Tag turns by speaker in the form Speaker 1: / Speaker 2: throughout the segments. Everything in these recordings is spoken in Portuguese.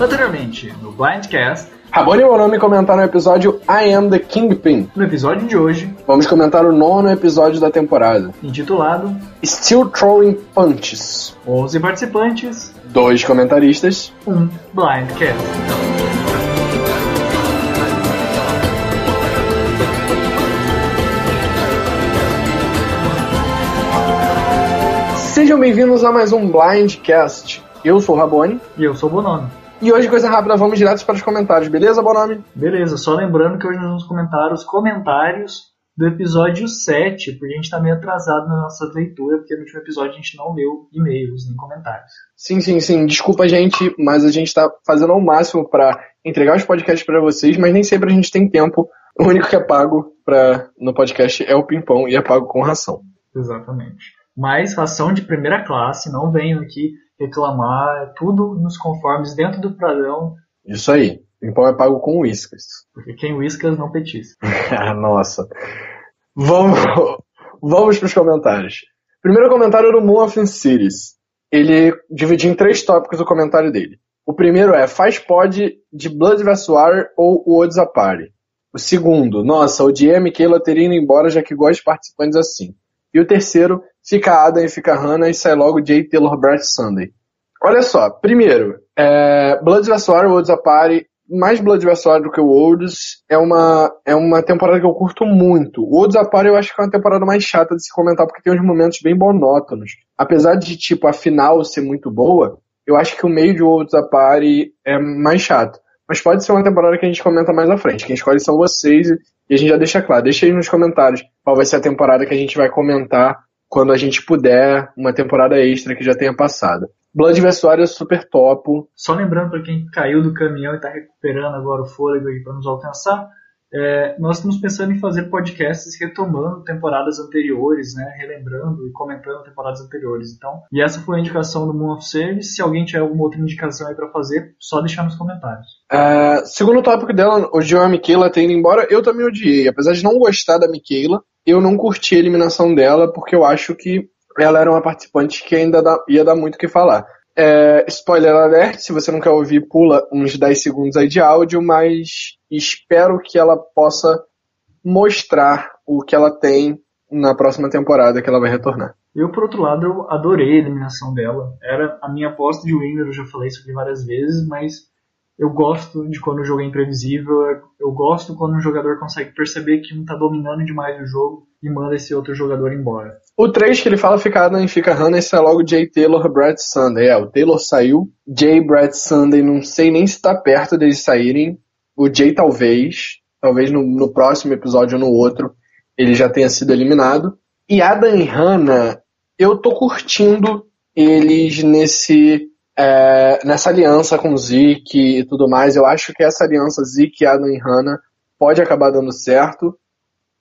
Speaker 1: Anteriormente, no Blindcast,
Speaker 2: Rabone e nome comentaram o episódio I Am the Kingpin.
Speaker 1: no episódio de hoje,
Speaker 2: Vamos comentar o nono episódio da temporada.
Speaker 1: intitulado
Speaker 2: Still Throwing Punches.
Speaker 1: 11 participantes,
Speaker 2: Dois comentaristas.
Speaker 1: um Blindcast.
Speaker 2: Sejam bem-vindos a mais um Blindcast. Eu sou o Rabone.
Speaker 1: E eu sou o Bonomi.
Speaker 2: E hoje, coisa rápida, vamos direto para os comentários, beleza, Bonome?
Speaker 1: Beleza, só lembrando que hoje nós vamos comentar os comentários do episódio 7, porque a gente tá meio atrasado na nossa leitura, porque no último episódio a gente não leu e-mails nem comentários.
Speaker 2: Sim, sim, sim. Desculpa, gente, mas a gente tá fazendo ao máximo para entregar os podcasts para vocês, mas nem sempre a gente tem tempo. O único que é pago pra, no podcast é o Pimpão e é pago com ração.
Speaker 1: Exatamente. Mas ração de primeira classe, não venham aqui reclamar, é tudo nos conformes dentro do padrão,
Speaker 2: Isso aí. Pimpão é pago com uíscas.
Speaker 1: porque quem whiskas não petisca.
Speaker 2: Nossa. Vamos, vamos para os comentários. Primeiro comentário do Moon of Cities. Ele dividiu em três tópicos o comentário dele. O primeiro é, faz pod de Blood vs. War ou o Odzapari. O segundo, nossa, odiei a Michaela ter ido embora já que gosto de participantes assim. E o terceiro, fica Adam e fica Hannah e sai logo Jay Taylor Brett Sunday. Olha só, primeiro, é, Blood vs. War ou Odzapari mais Blood vs. War do que o Worlds é uma, é uma temporada que eu curto muito. O Worlds Apart eu acho que é uma temporada mais chata de se comentar porque tem uns momentos bem monótonos. Apesar de, tipo, a final ser muito boa, eu acho que o meio de Worlds Apart é mais chato. Mas pode ser uma temporada que a gente comenta mais à frente. Quem escolhe são vocês e a gente já deixa claro. Deixa aí nos comentários qual vai ser a temporada que a gente vai comentar quando a gente puder, uma temporada extra que já tenha passado. Blood vs. War é super topo.
Speaker 1: Só lembrando para quem caiu do caminhão e está recuperando agora o fôlego para nos alcançar, é, nós estamos pensando em fazer podcasts retomando temporadas anteriores, né, relembrando e comentando temporadas anteriores. Então, e essa foi a indicação do Moon of Service. Se alguém tiver alguma outra indicação aí para fazer, só deixar nos comentários.
Speaker 2: Uh, segundo tópico dela, odiou a Michaela ter ido embora. Eu também odiei. Apesar de não gostar da Michaela, eu não curti a eliminação dela porque eu acho que ela era uma participante que ainda dá, ia dar muito o que falar. É, spoiler alert, se você não quer ouvir, pula uns 10 segundos aí de áudio, mas espero que ela possa mostrar o que ela tem na próxima temporada que ela vai retornar.
Speaker 1: Eu, por outro lado, eu adorei a eliminação dela. Era a minha aposta de winner, eu já falei isso aqui várias vezes, mas eu gosto de quando o jogo é imprevisível, eu gosto quando um jogador consegue perceber que um tá dominando demais o jogo e manda esse outro jogador embora.
Speaker 2: O 3 que ele fala fica Adam e fica Hannah, esse é logo Jay Taylor Brad Sunday. É, o Taylor saiu, Jay Brad Sunday, não sei nem se tá perto deles saírem. O Jay talvez, talvez no, no próximo episódio ou no outro, ele já tenha sido eliminado. E Adam e Hannah, eu tô curtindo eles nesse é, nessa aliança com Zeke e tudo mais. Eu acho que essa aliança Zeke, Adam e Hannah pode acabar dando certo.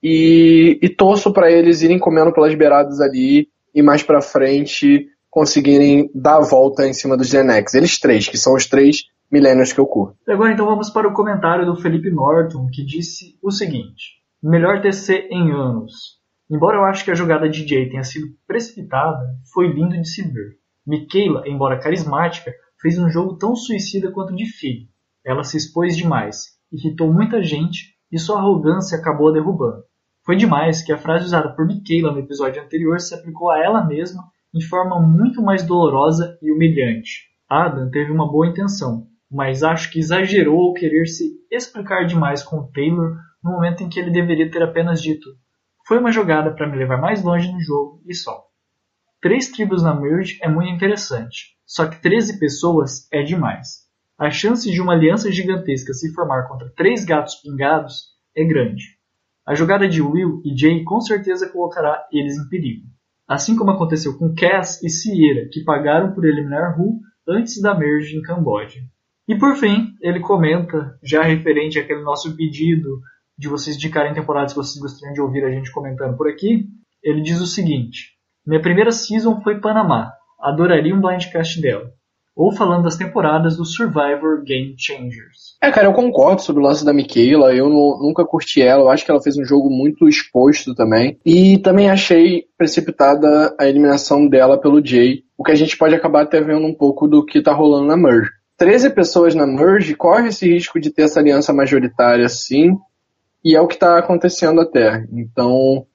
Speaker 2: E, e torço para eles irem comendo pelas beiradas ali e mais para frente conseguirem dar a volta em cima dos Gen X. Eles três, que são os três milênios que eu curto.
Speaker 1: E agora então vamos para o comentário do Felipe Norton, que disse o seguinte: Melhor TC em anos. Embora eu acho que a jogada de Jay tenha sido precipitada, foi lindo de se ver. Michaela, embora carismática, fez um jogo tão suicida quanto de Phil. Ela se expôs demais, irritou muita gente e sua arrogância acabou a derrubando. Foi demais que a frase usada por Michaela no episódio anterior se aplicou a ela mesma em forma muito mais dolorosa e humilhante. Adam teve uma boa intenção, mas acho que exagerou ao querer se explicar demais com Taylor no momento em que ele deveria ter apenas dito: Foi uma jogada para me levar mais longe no jogo e só. Três tribos na Merge é muito interessante, só que 13 pessoas é demais. A chance de uma aliança gigantesca se formar contra três gatos pingados é grande. A jogada de Will e Jay com certeza colocará eles em perigo. Assim como aconteceu com Cass e Sierra, que pagaram por eliminar Hu antes da merge em Camboja. E por fim, ele comenta, já referente àquele nosso pedido de vocês indicarem temporadas que vocês gostariam de ouvir a gente comentando por aqui, ele diz o seguinte: Minha primeira season foi Panamá, adoraria um blindcast dela. Ou falando das temporadas do Survivor Game Changers.
Speaker 2: É, cara, eu concordo sobre o lance da Michaela. Eu não- nunca curti ela. Eu acho que ela fez um jogo muito exposto também. E também achei precipitada a eliminação dela pelo Jay. O que a gente pode acabar até vendo um pouco do que tá rolando na Merge. 13 pessoas na merge, corre esse risco de ter essa aliança majoritária sim, e é o que está acontecendo até. Então,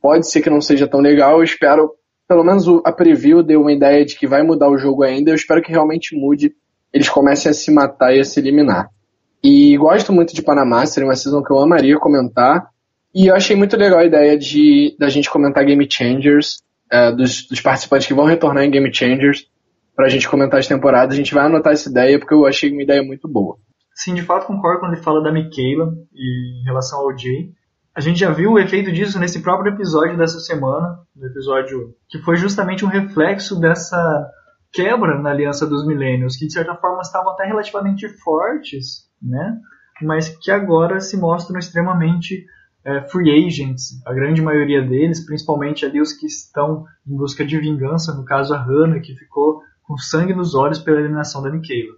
Speaker 2: pode ser que não seja tão legal, eu espero, pelo menos a preview deu uma ideia de que vai mudar o jogo ainda, eu espero que realmente mude, eles comecem a se matar e a se eliminar. E gosto muito de Panamá, seria uma season que eu amaria comentar, e eu achei muito legal a ideia de da gente comentar Game Changers, é, dos, dos participantes que vão retornar em Game Changers, pra gente comentar as temporadas. A gente vai anotar essa ideia porque eu achei uma ideia muito boa.
Speaker 1: Sim, de fato concordo quando ele fala da Michaela e em relação ao Jay. A gente já viu o efeito disso nesse próprio episódio dessa semana, no episódio que foi justamente um reflexo dessa quebra na Aliança dos Milênios, que de certa forma estavam até relativamente fortes, né? Mas que agora se mostram extremamente é, free agents, a grande maioria deles, principalmente ali os que estão em busca de vingança, no caso a Hannah, que ficou com sangue nos olhos pela eliminação da Michaela.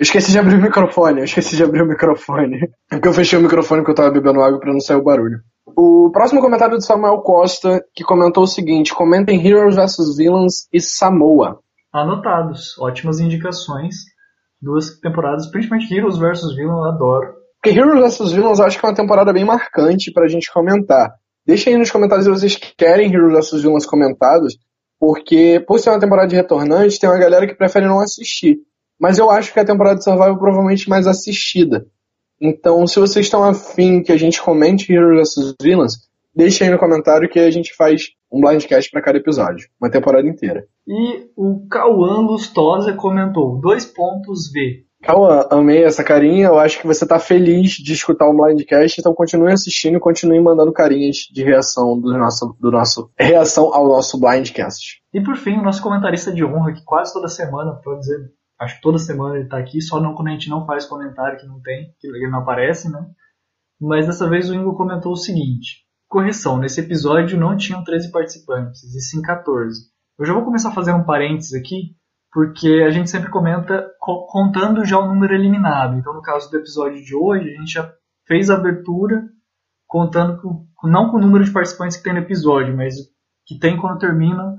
Speaker 2: Eu esqueci de abrir o microfone, eu esqueci de abrir o microfone. É porque eu fechei o microfone que eu tava bebendo água para não sair o barulho. O próximo comentário do Samuel Costa, que comentou o seguinte: comentem Heroes vs Villains e Samoa.
Speaker 1: Anotados, ótimas indicações. Duas temporadas, principalmente Heroes vs Villains, eu adoro.
Speaker 2: Porque Heroes vs Villains eu acho que é uma temporada bem marcante pra gente comentar. Deixem aí nos comentários se vocês querem Heroes vs Villains comentados, porque por ser uma temporada de retornante, tem uma galera que prefere não assistir. Mas eu acho que a temporada de Survival é provavelmente mais assistida. Então, se vocês estão afim que a gente comente Heroes vs Villains, deixem aí no comentário que a gente faz um blindcast para cada episódio, uma temporada inteira.
Speaker 1: E o Cauã Lustosa comentou: dois pontos V.
Speaker 2: Cauã, amei essa carinha. Eu acho que você tá feliz de escutar o Blindcast, então continue assistindo e continue mandando carinhas de reação do nosso, do nosso reação ao nosso Blindcast.
Speaker 1: E por fim, o nosso comentarista de honra, que quase toda semana, pra dizer, acho que toda semana ele tá aqui, só não quando a gente não faz comentário que não tem, que ele não aparece, né? Mas dessa vez o Ingo comentou o seguinte: correção, nesse episódio não tinham 13 participantes, e sim 14. Eu já vou começar a fazer um parênteses aqui, porque a gente sempre comenta contando já o número eliminado. Então, no caso do episódio de hoje, a gente já fez a abertura contando com, não com o número de participantes que tem no episódio, mas que tem quando termina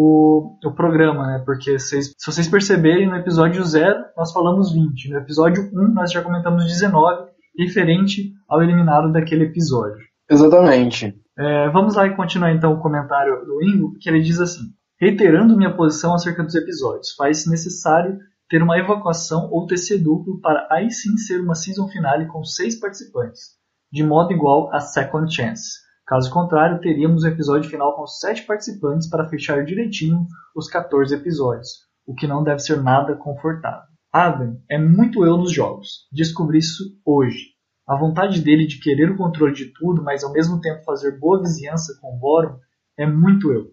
Speaker 1: o, o programa, né? Porque vocês, se vocês perceberem, no episódio 0 nós falamos 20, no episódio 1 nós já comentamos 19, referente ao eliminado daquele episódio.
Speaker 2: Exatamente.
Speaker 1: É, vamos lá e continuar então o comentário do Ingo, que ele diz assim: Reiterando minha posição acerca dos episódios, faz-se necessário ter uma evacuação ou TC duplo para aí sim ser uma season finale com seis participantes, de modo igual a Second Chance. Caso contrário, teríamos um episódio final com sete participantes para fechar direitinho os 14 episódios, o que não deve ser nada confortável. Adam é muito eu nos jogos. Descobri isso hoje. A vontade dele de querer o controle de tudo, mas ao mesmo tempo fazer boa vizinhança com o é muito eu.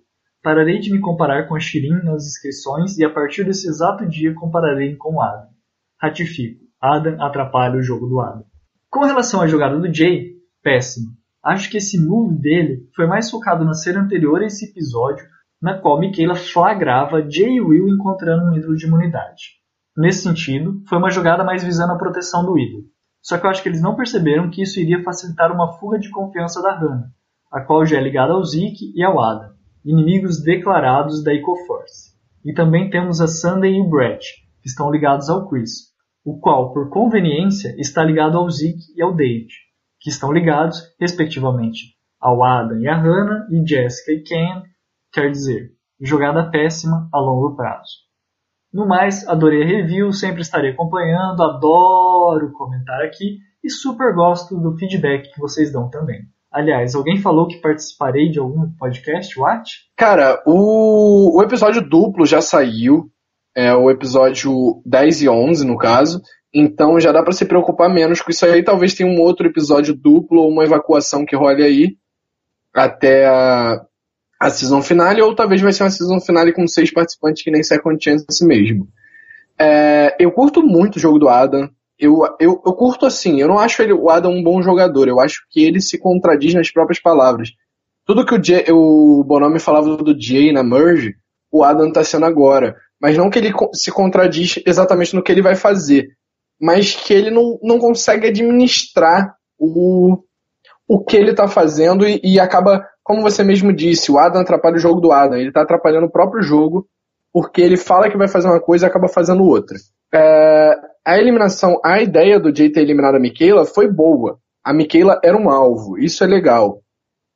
Speaker 1: Pararei de me comparar com a Shirin nas inscrições e a partir desse exato dia compararei com o Adam. Ratifico, Adam atrapalha o jogo do Adam. Com relação à jogada do Jay, péssimo. Acho que esse move dele foi mais focado na série anterior a esse episódio, na qual Michaela flagrava Jay e Will encontrando um ídolo de imunidade. Nesse sentido, foi uma jogada mais visando a proteção do ídolo. Só que eu acho que eles não perceberam que isso iria facilitar uma fuga de confiança da Hannah, a qual já é ligada ao Zeke e ao Adam inimigos declarados da EcoForce. E também temos a Sunday e o Brett, que estão ligados ao Chris, o qual, por conveniência, está ligado ao Zeke e ao David, que estão ligados, respectivamente, ao Adam e a Hannah, e Jessica e Ken, quer dizer, jogada péssima a longo prazo. No mais, adorei a review, sempre estarei acompanhando, adoro comentar aqui e super gosto do feedback que vocês dão também. Aliás, alguém falou que participarei de algum podcast, What?
Speaker 2: Cara, o, o episódio duplo já saiu. É o episódio 10 e 11, no caso. Então já dá para se preocupar menos com isso aí. Talvez tenha um outro episódio duplo ou uma evacuação que role aí até a, a season finale, ou talvez vai ser uma season finale com seis participantes que nem Second Chance mesmo. É, eu curto muito o jogo do Adam eu, eu, eu curto assim, eu não acho ele, o Adam um bom jogador, eu acho que ele se contradiz nas próprias palavras. Tudo que o, Jay, o Bonomi falava do Jay na Merge, o Adam tá sendo agora. Mas não que ele se contradiz exatamente no que ele vai fazer, mas que ele não, não consegue administrar o, o que ele tá fazendo e, e acaba, como você mesmo disse, o Adam atrapalha o jogo do Adam, ele tá atrapalhando o próprio jogo porque ele fala que vai fazer uma coisa e acaba fazendo outra. É, a eliminação, a ideia do Jay ter eliminado a Michaela foi boa. A Michaela era um alvo, isso é legal.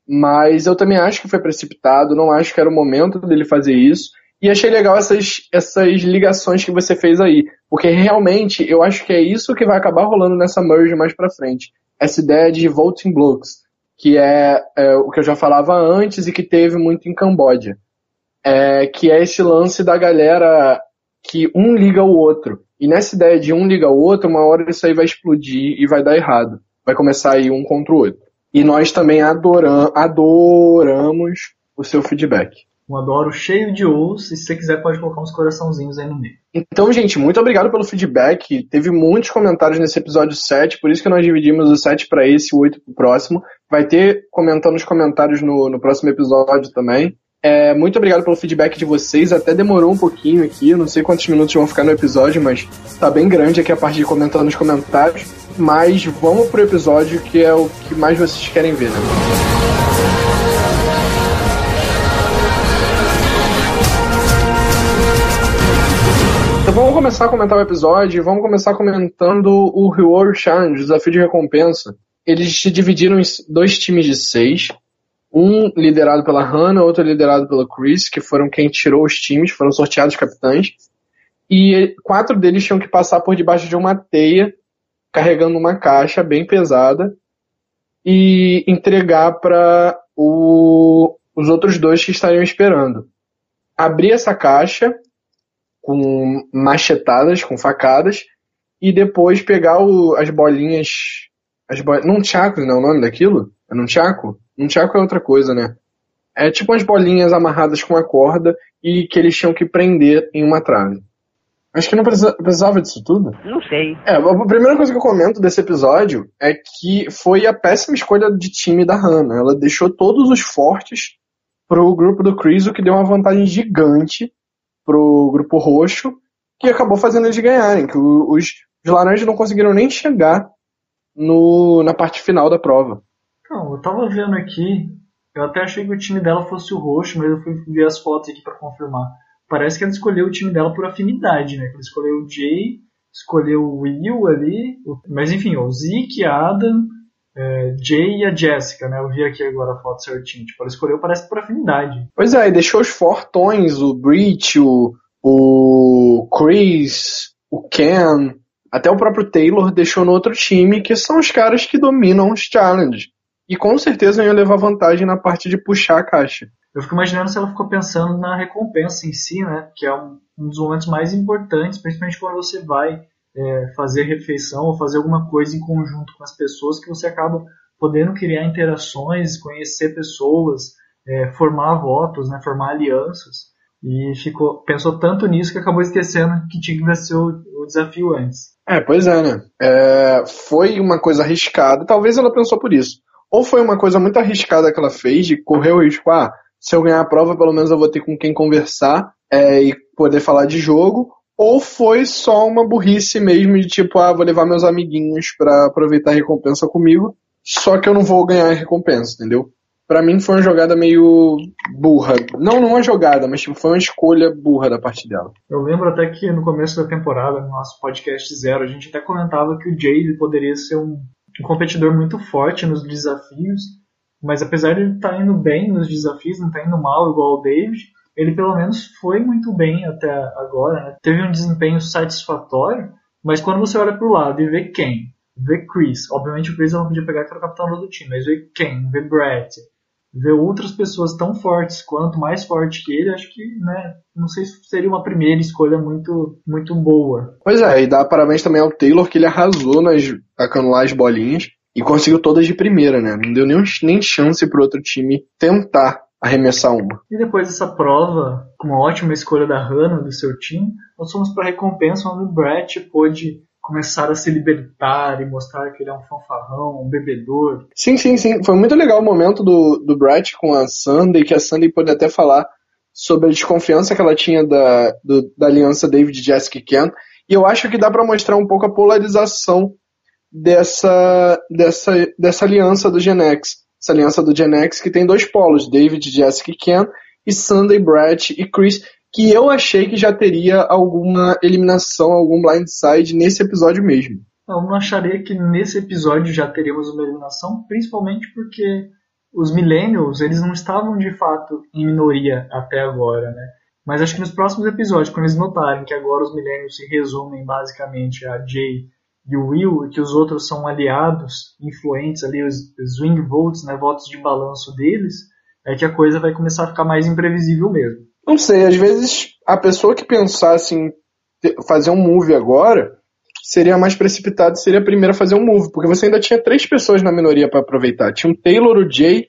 Speaker 2: Mas eu também acho que foi precipitado, não acho que era o momento dele fazer isso. E achei legal essas, essas ligações que você fez aí. Porque realmente eu acho que é isso que vai acabar rolando nessa merge mais pra frente. Essa ideia de voting blocks, que é, é o que eu já falava antes e que teve muito em Camboja. É, que é esse lance da galera que um liga o outro. E nessa ideia de um liga o outro, uma hora isso aí vai explodir e vai dar errado. Vai começar aí um contra o outro. E nós também adoram, adoramos o seu feedback.
Speaker 1: Um adoro cheio de os, e se você quiser pode colocar uns coraçãozinhos aí no meio.
Speaker 2: Então, gente, muito obrigado pelo feedback. Teve muitos comentários nesse episódio 7, por isso que nós dividimos o 7 para esse e o 8 para o próximo. Vai ter comentando nos comentários no, no próximo episódio também. É, muito obrigado pelo feedback de vocês. Até demorou um pouquinho aqui, não sei quantos minutos vão ficar no episódio, mas tá bem grande aqui a parte de comentando nos comentários. Mas vamos pro episódio que é o que mais vocês querem ver, né? Começar a comentar o episódio. Vamos começar comentando o Reward Challenge, o desafio de recompensa. Eles se dividiram em dois times de seis. Um liderado pela Hannah, outro liderado pela Chris, que foram quem tirou os times, foram sorteados capitães. E quatro deles tinham que passar por debaixo de uma teia, carregando uma caixa bem pesada, e entregar para os outros dois que estariam esperando. Abrir essa caixa com machetadas, com facadas, e depois pegar o, as bolinhas. As bo... Não tchaco, não é o nome daquilo? É num tchaco? Um tchaco é outra coisa, né? É tipo umas bolinhas amarradas com uma corda e que eles tinham que prender em uma trave. Acho que não precisava disso tudo.
Speaker 3: Não sei.
Speaker 2: É, a primeira coisa que eu comento desse episódio é que foi a péssima escolha de time da Hannah. Ela deixou todos os fortes pro grupo do Chris, o que deu uma vantagem gigante pro grupo roxo, que acabou fazendo eles ganharem. Que os, os laranjas não conseguiram nem chegar no, na parte final da prova.
Speaker 1: Não, eu tava vendo aqui, eu até achei que o time dela fosse o roxo, mas eu fui ver as fotos aqui para confirmar. Parece que ela escolheu o time dela por afinidade, né? Ela escolheu o Jay, escolheu o Will ali, mas enfim, o Zeke, Adam, é, Jay e a Jessica, né? Eu vi aqui agora a foto certinho. Tipo, ela escolheu, parece por afinidade.
Speaker 2: Pois é, e deixou os fortões, o Breach, o, o Chris, o Ken, até o próprio Taylor deixou no outro time, que são os caras que dominam os challenges. E com certeza ia levar vantagem na parte de puxar a caixa.
Speaker 1: Eu fico imaginando se ela ficou pensando na recompensa em si, né? Que é um, um dos momentos mais importantes, principalmente quando você vai é, fazer refeição ou fazer alguma coisa em conjunto com as pessoas, que você acaba podendo criar interações, conhecer pessoas, é, formar votos, né? Formar alianças. E ficou, pensou tanto nisso que acabou esquecendo que tinha que ser o, o desafio antes.
Speaker 2: É, pois é, né? É, foi uma coisa arriscada, talvez ela pensou por isso ou foi uma coisa muito arriscada que ela fez, de correr o risco, ah, se eu ganhar a prova, pelo menos eu vou ter com quem conversar é, e poder falar de jogo, ou foi só uma burrice mesmo de tipo, ah, vou levar meus amiguinhos para aproveitar a recompensa comigo, só que eu não vou ganhar a recompensa, entendeu? Para mim foi uma jogada meio burra. Não, não uma jogada, mas tipo, foi uma escolha burra da parte dela.
Speaker 1: Eu lembro até que no começo da temporada, no nosso podcast zero, a gente até comentava que o Jay poderia ser um um competidor muito forte nos desafios, mas apesar de ele estar tá indo bem nos desafios, não está indo mal igual o David, ele pelo menos foi muito bem até agora, né? teve um desempenho satisfatório, mas quando você olha para o lado e vê quem, vê Chris, obviamente o Chris não podia pegar que era o capitão do time, mas vê quem, vê Brett, ver outras pessoas tão fortes quanto mais forte que ele, acho que, né, não sei se seria uma primeira escolha muito muito boa.
Speaker 2: Pois é, e dá parabéns também ao Taylor que ele arrasou nas tacando lá as bolinhas e conseguiu todas de primeira, né? Não deu nem, nem chance pro outro time tentar arremessar uma.
Speaker 1: E depois dessa prova, com uma ótima escolha da Hannah, do seu time, nós fomos para a recompensa onde o Brett pôde começar a se libertar e mostrar que ele é um fanfarrão, um bebedor.
Speaker 2: Sim, sim, sim. Foi muito legal o momento do, do Brett com a Sandy, que a Sandy pôde até falar sobre a desconfiança que ela tinha da, do, da aliança David, Jessica e Ken. E eu acho que dá para mostrar um pouco a polarização dessa, dessa, dessa aliança do Gen X. Essa aliança do Gen X que tem dois polos, David, Jessica e Ken, e Sunday, Brett e Chris, que eu achei que já teria alguma eliminação, algum blindside nesse episódio mesmo.
Speaker 1: Eu não acharia que nesse episódio já teríamos uma eliminação, principalmente porque os millennials, eles não estavam de fato em minoria até agora, né? Mas acho que nos próximos episódios, quando eles notarem que agora os millennials se resumem basicamente a Jay e o Will, que os outros são aliados, influentes ali, os swing votes, né, votos de balanço deles, é que a coisa vai começar a ficar mais imprevisível mesmo.
Speaker 2: Não sei, às vezes a pessoa que pensasse em fazer um move agora seria mais precipitado, seria a primeira a fazer um move, porque você ainda tinha três pessoas na minoria para aproveitar. Tinha o Taylor, o Jay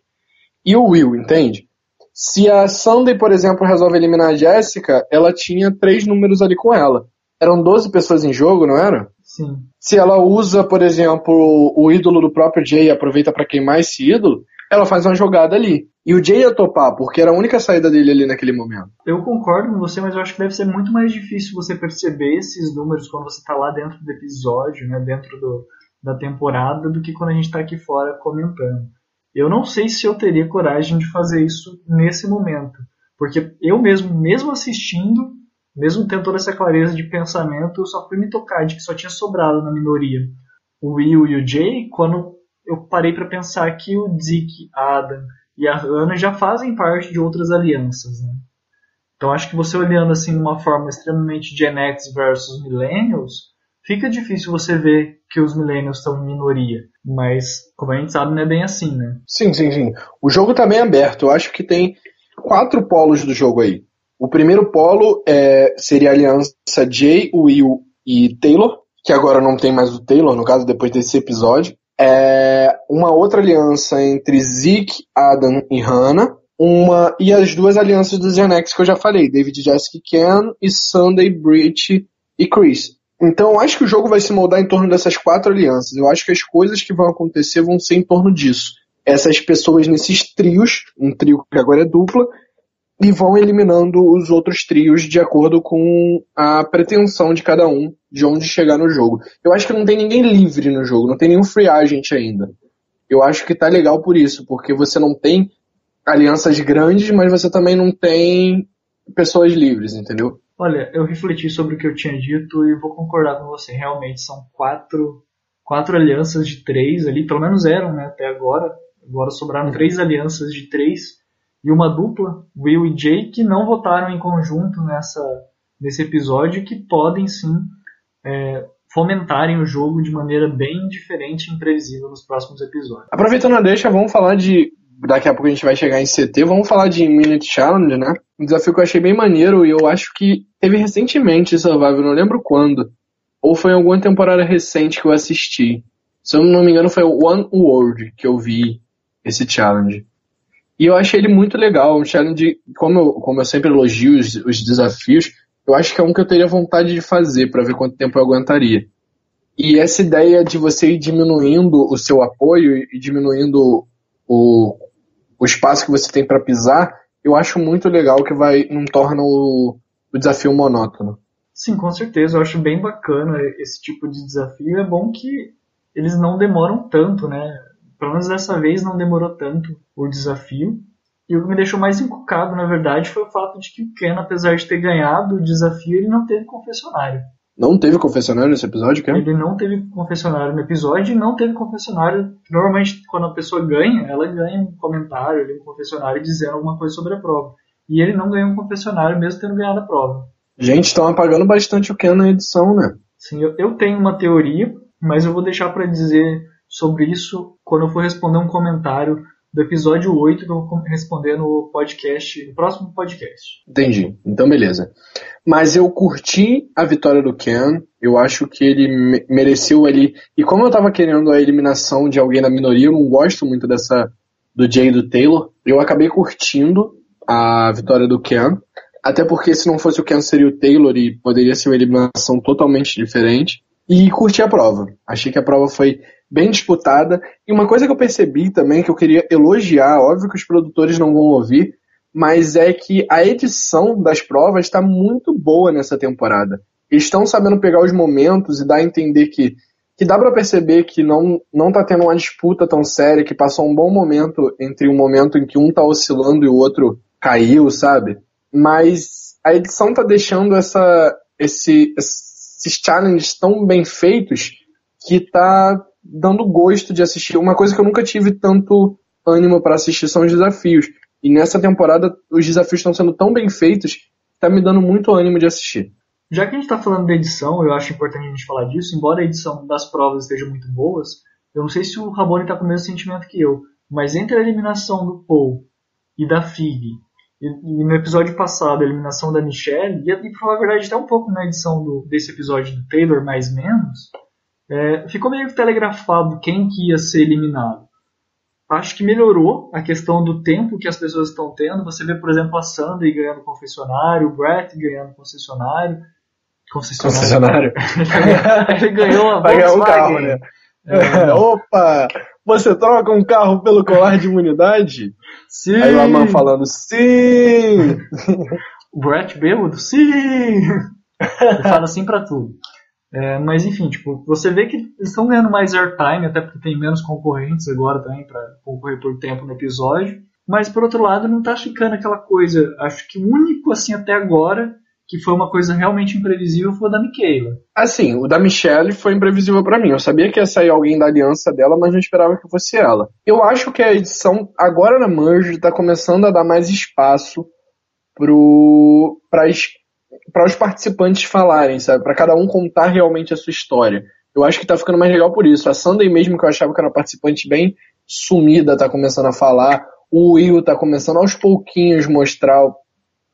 Speaker 2: e o Will, entende? Se a Sunday, por exemplo, resolve eliminar a Jessica, ela tinha três números ali com ela. Eram 12 pessoas em jogo, não era?
Speaker 1: Sim.
Speaker 2: Se ela usa, por exemplo, o ídolo do próprio Jay e aproveita para queimar esse ídolo, ela faz uma jogada ali. E o Jay ia topar, porque era a única saída dele ali naquele momento.
Speaker 1: Eu concordo com você, mas eu acho que deve ser muito mais difícil você perceber esses números quando você está lá dentro do episódio, né, dentro do, da temporada, do que quando a gente está aqui fora comentando. Eu não sei se eu teria coragem de fazer isso nesse momento, porque eu mesmo, mesmo assistindo, mesmo tendo toda essa clareza de pensamento, eu só fui me tocar de que só tinha sobrado na minoria o Will e o Jay quando eu parei para pensar que o Zeke, Adam e a Hannah já fazem parte de outras alianças, né? Então acho que você olhando assim de uma forma extremamente Gen X versus Millennials, fica difícil você ver que os Millennials estão em minoria. Mas, como a gente sabe, não é bem assim, né?
Speaker 2: Sim, sim, sim. O jogo tá bem aberto. Eu acho que tem quatro polos do jogo aí. O primeiro polo é, seria a aliança Jay, Will e Taylor, que agora não tem mais o Taylor, no caso, depois desse episódio. É uma outra aliança entre Zeke, Adam e Hannah. Uma, e as duas alianças dos Gen X que eu já falei, David Jessica Ken e Sunday, Brit e Chris. Então eu acho que o jogo vai se moldar em torno dessas quatro alianças. Eu acho que as coisas que vão acontecer vão ser em torno disso. Essas pessoas nesses trios, um trio que agora é dupla, e vão eliminando os outros trios de acordo com a pretensão de cada um de onde chegar no jogo. Eu acho que não tem ninguém livre no jogo, não tem nenhum free agent ainda. Eu acho que tá legal por isso, porque você não tem alianças grandes, mas você também não tem pessoas livres, entendeu?
Speaker 1: Olha, eu refleti sobre o que eu tinha dito e vou concordar com você. Realmente são quatro, quatro alianças de três ali, pelo menos eram, né, até agora. Agora sobraram três alianças de três e uma dupla, Will e Jay, que não votaram em conjunto nessa, nesse episódio, que podem sim é, fomentarem o jogo de maneira bem diferente e imprevisível nos próximos episódios.
Speaker 2: Aproveitando a deixa, vamos falar de. Daqui a pouco a gente vai chegar em CT, vamos falar de Minute Challenge, né? Um desafio que eu achei bem maneiro e eu acho que teve recentemente Survival, não lembro quando. Ou foi em alguma temporada recente que eu assisti. Se eu não me engano, foi o One World que eu vi esse challenge. E eu achei ele muito legal, um challenge, como eu, como eu sempre elogio os, os desafios, eu acho que é um que eu teria vontade de fazer para ver quanto tempo eu aguentaria. E essa ideia de você ir diminuindo o seu apoio e diminuindo o, o espaço que você tem para pisar, eu acho muito legal que vai não torna o, o desafio monótono.
Speaker 1: Sim, com certeza. Eu acho bem bacana esse tipo de desafio. É bom que eles não demoram tanto, né? Pelo menos dessa vez não demorou tanto o desafio. E o que me deixou mais encucado, na verdade, foi o fato de que o Ken, apesar de ter ganhado o desafio, ele não teve confessionário.
Speaker 2: Não teve confessionário nesse episódio, Ken?
Speaker 1: Ele não teve confessionário no episódio e não teve confessionário. Normalmente, quando a pessoa ganha, ela ganha um comentário, um confessionário dizendo alguma coisa sobre a prova. E ele não ganhou um confessionário, mesmo tendo ganhado a prova.
Speaker 2: Gente, estão apagando bastante o Ken na edição, né?
Speaker 1: Sim, eu, eu tenho uma teoria, mas eu vou deixar para dizer sobre isso quando eu for responder um comentário do episódio 8 que eu vou responder no podcast, no próximo podcast.
Speaker 2: Entendi. Então, beleza. Mas eu curti a vitória do Ken. Eu acho que ele mereceu ali. E como eu tava querendo a eliminação de alguém na minoria, eu não gosto muito dessa do Jay e do Taylor. Eu acabei curtindo a vitória do Ken. Até porque se não fosse o Ken seria o Taylor e poderia ser uma eliminação totalmente diferente. E curti a prova. Achei que a prova foi bem disputada. E uma coisa que eu percebi também, que eu queria elogiar, óbvio que os produtores não vão ouvir, mas é que a edição das provas está muito boa nessa temporada. Eles estão sabendo pegar os momentos e dar a entender que, que dá para perceber que não, não tá tendo uma disputa tão séria, que passou um bom momento entre um momento em que um tá oscilando e o outro caiu, sabe? Mas a edição tá deixando essa, esse, esses challenges tão bem feitos que tá dando gosto de assistir. Uma coisa que eu nunca tive tanto ânimo para assistir são os desafios. E nessa temporada os desafios estão sendo tão bem feitos que tá me dando muito ânimo de assistir.
Speaker 1: Já que a gente está falando da edição, eu acho importante a gente falar disso, embora a edição das provas esteja muito boas, eu não sei se o Rabone está com o mesmo sentimento que eu, mas entre a eliminação do Paul e da Fig, e, e no episódio passado a eliminação da Michelle, e, e verdade até um pouco na edição do, desse episódio do Taylor, mais menos, é, ficou meio telegrafado quem que ia ser eliminado. Acho que melhorou a questão do tempo que as pessoas estão tendo. Você vê, por exemplo, a Sandy ganhando concessionário, o Brett ganhando concessionário.
Speaker 2: Concessionário.
Speaker 1: concessionário. Ele ganhou a
Speaker 2: Vai ganhar um carro, né? É, opa! Você troca um carro pelo colar de imunidade?
Speaker 1: Sim!
Speaker 2: Aí o Aman falando, sim!
Speaker 1: o Brett bêbado, sim! Ele fala assim pra tudo. É, mas enfim, tipo, você vê que eles estão ganhando mais airtime, até porque tem menos concorrentes agora também para concorrer por tempo no episódio. Mas por outro lado, não tá ficando aquela coisa. Acho que o único assim até agora que foi uma coisa realmente imprevisível foi o da Michaela.
Speaker 2: Assim, o da Michelle foi imprevisível para mim. Eu sabia que ia sair alguém da aliança dela, mas não esperava que fosse ela. Eu acho que a edição, agora na Merge, tá começando a dar mais espaço pro, para os participantes falarem, sabe? Para cada um contar realmente a sua história. Eu acho que tá ficando mais legal por isso. A Sunday mesmo, que eu achava que era participante bem sumida, tá começando a falar. O Will tá começando aos pouquinhos mostrar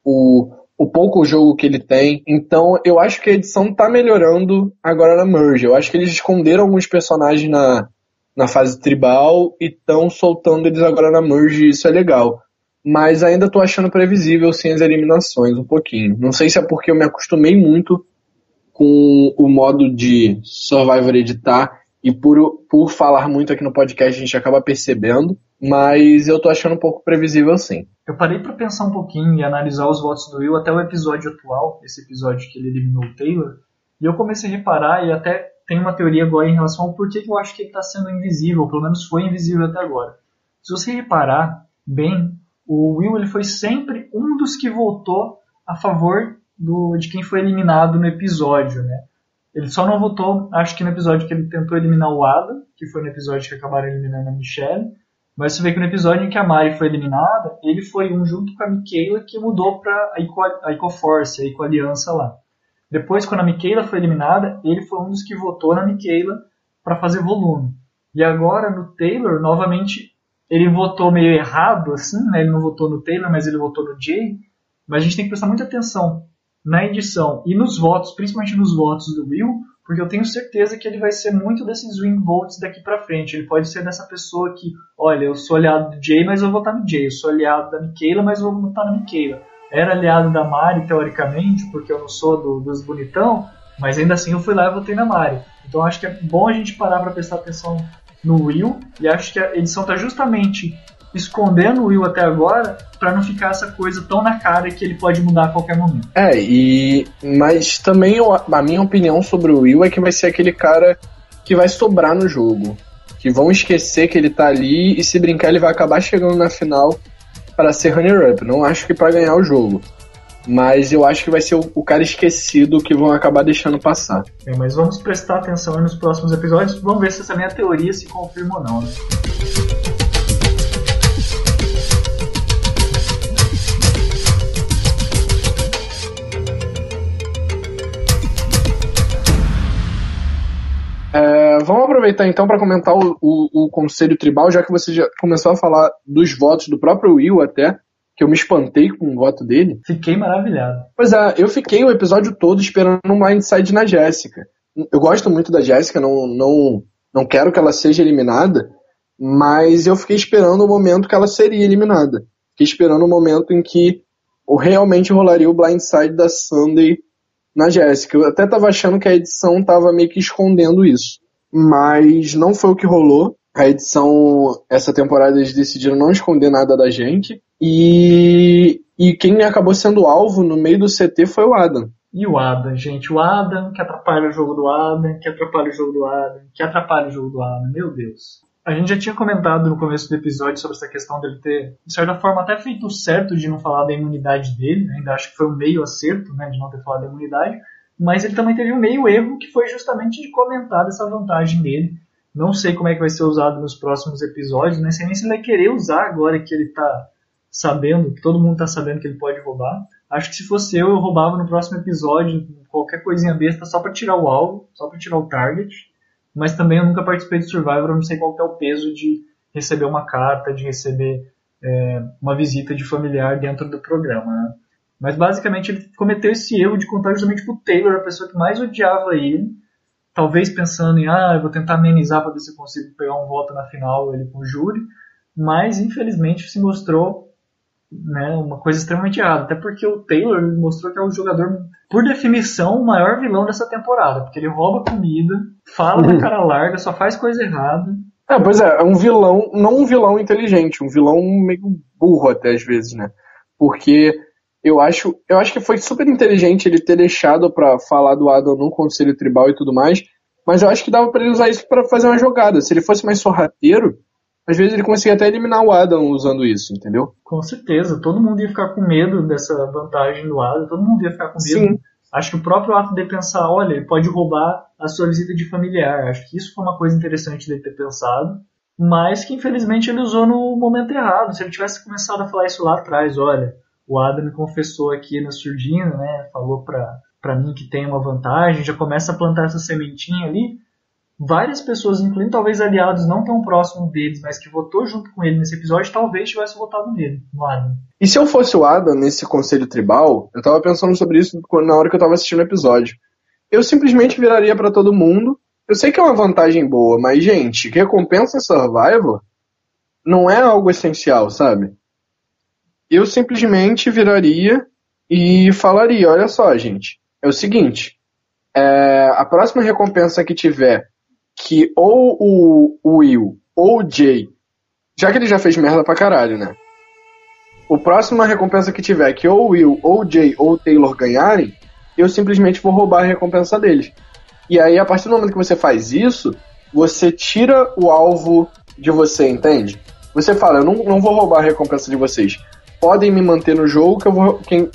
Speaker 2: o, o pouco jogo que ele tem. Então, eu acho que a edição tá melhorando agora na Merge. Eu acho que eles esconderam alguns personagens na, na fase tribal e estão soltando eles agora na Merge isso é legal. Mas ainda tô achando previsível sem as eliminações um pouquinho. Não sei se é porque eu me acostumei muito com o modo de Survivor editar e por, por falar muito aqui no podcast a gente acaba percebendo, mas eu tô achando um pouco previsível sim.
Speaker 1: Eu parei para pensar um pouquinho e analisar os votos do Will até o episódio atual, esse episódio que ele eliminou o Taylor, e eu comecei a reparar e até tem uma teoria agora em relação ao porquê que eu acho que ele está sendo invisível, pelo menos foi invisível até agora. Se você reparar bem, o Will ele foi sempre um dos que votou a favor do, de quem foi eliminado no episódio, né? Ele só não votou, acho que no episódio que ele tentou eliminar o Adam, que foi no episódio que acabaram eliminando a Michelle. Mas você vê que no episódio em que a Mari foi eliminada, ele foi um junto com a Michaela que mudou para a Ecoforce, a Ecoaliança lá. Depois, quando a Michaela foi eliminada, ele foi um dos que votou na Michaela para fazer volume. E agora, no Taylor, novamente, ele votou meio errado, assim, né? Ele não votou no Taylor, mas ele votou no Jay. Mas a gente tem que prestar muita atenção na edição e nos votos, principalmente nos votos do Will, porque eu tenho certeza que ele vai ser muito desses swing votes daqui para frente. Ele pode ser dessa pessoa que, olha, eu sou aliado do Jay, mas eu vou votar no Jay. Eu sou aliado da Michaela, mas eu vou votar na Michaela. Era aliado da Mari, teoricamente, porque eu não sou do, dos bonitão, mas ainda assim eu fui lá e votei na Mari. Então acho que é bom a gente parar para prestar atenção no Will, e acho que a edição está justamente escondendo o Will até agora para não ficar essa coisa tão na cara que ele pode mudar a qualquer momento.
Speaker 2: É, e mas também a minha opinião sobre o Will é que vai ser aquele cara que vai sobrar no jogo, que vão esquecer que ele tá ali e se brincar ele vai acabar chegando na final para ser runner up. Não acho que para ganhar o jogo. Mas eu acho que vai ser o, o, cara esquecido que vão acabar deixando passar.
Speaker 1: É, mas vamos prestar atenção nos próximos episódios. Vamos ver se essa minha teoria se confirma ou não. Né?
Speaker 2: É, vamos aproveitar então para comentar o, o, o, Conselho Tribal, já que você já começou a falar dos votos do próprio Will até, que eu me espantei com o voto dele.
Speaker 1: Fiquei maravilhado.
Speaker 2: Pois é, eu fiquei o episódio todo esperando um blindside na Jéssica. Eu gosto muito da Jéssica, não, não, não quero que ela seja eliminada, mas eu fiquei esperando o momento que ela seria eliminada. Fiquei esperando o momento em que realmente rolaria o blindside da Sunday na Jéssica. Eu até tava achando que a edição tava meio que escondendo isso. Mas não foi o que rolou. A edição, essa temporada, eles decidiram não esconder nada da gente. E, e quem acabou sendo alvo no meio do CT foi o Adam.
Speaker 1: E o Adam, gente, o Adam que atrapalha o jogo do Adam, que atrapalha o jogo do Adam, que atrapalha o jogo do Adam, meu Deus. A gente já tinha comentado no começo do episódio sobre essa questão dele ter, de certa forma, até feito certo de não falar da imunidade dele, né? ainda acho que foi um meio acerto né, de não ter falado da imunidade, mas ele também teve um meio erro que foi justamente de comentar dessa vantagem dele. Não sei como é que vai ser usado nos próximos episódios, nem sei nem se ele vai querer usar agora que ele está sabendo, que todo mundo está sabendo que ele pode roubar. Acho que se fosse eu, eu roubava no próximo episódio qualquer coisinha besta só para tirar o alvo, só para tirar o target mas também eu nunca participei de Survivor, não sei qual é o peso de receber uma carta, de receber é, uma visita de familiar dentro do programa. Né? Mas basicamente ele cometeu esse erro de contar justamente pro Taylor, a pessoa que mais odiava ele, talvez pensando em, ah, eu vou tentar amenizar para ver se eu consigo pegar um voto na final ele com o júri, mas infelizmente se mostrou né, uma coisa extremamente errada. Até porque o Taylor mostrou que é o jogador, por definição, o maior vilão dessa temporada. Porque ele rouba comida, fala uhum. na cara larga, só faz coisa errada.
Speaker 2: É, pois é, é um vilão, não um vilão inteligente, um vilão meio burro até às vezes, né? Porque eu acho, eu acho que foi super inteligente ele ter deixado para falar do Adam no conselho tribal e tudo mais, mas eu acho que dava para ele usar isso para fazer uma jogada. Se ele fosse mais sorrateiro, às vezes ele conseguia até eliminar o Adam usando isso, entendeu?
Speaker 1: Com certeza, todo mundo ia ficar com medo dessa vantagem do Adam, todo mundo ia ficar com medo. Sim. Acho que o próprio ato de pensar, olha, ele pode roubar a sua visita de familiar, acho que isso foi uma coisa interessante dele ter pensado, mas que infelizmente ele usou no momento errado. Se ele tivesse começado a falar isso lá atrás, olha, o Adam confessou aqui na surdina, né, falou pra, pra mim que tem uma vantagem, já começa a plantar essa sementinha ali, várias pessoas, incluindo talvez aliados não tão próximos deles, mas que votou junto com ele nesse episódio, talvez tivesse votado nele, no Adam.
Speaker 2: E se eu fosse o Adam nesse conselho tribal, eu tava pensando sobre isso na hora que eu tava assistindo o episódio. Eu simplesmente viraria para todo mundo. Eu sei que é uma vantagem boa, mas, gente, recompensa Survivor não é algo essencial, sabe? Eu simplesmente viraria e falaria: olha só, gente, é o seguinte. É, a próxima recompensa que tiver que ou o, Will ou o Jay, já que ele já fez merda pra caralho, né? O próximo recompensa que tiver que ou o Will, ou o Jay, ou o Taylor ganharem, eu simplesmente vou roubar a recompensa deles. E aí, a partir do momento que você faz isso, você tira o alvo de você, entende? Você fala, eu não, não vou roubar a recompensa de vocês. Podem me manter no jogo que eu vou. Quem,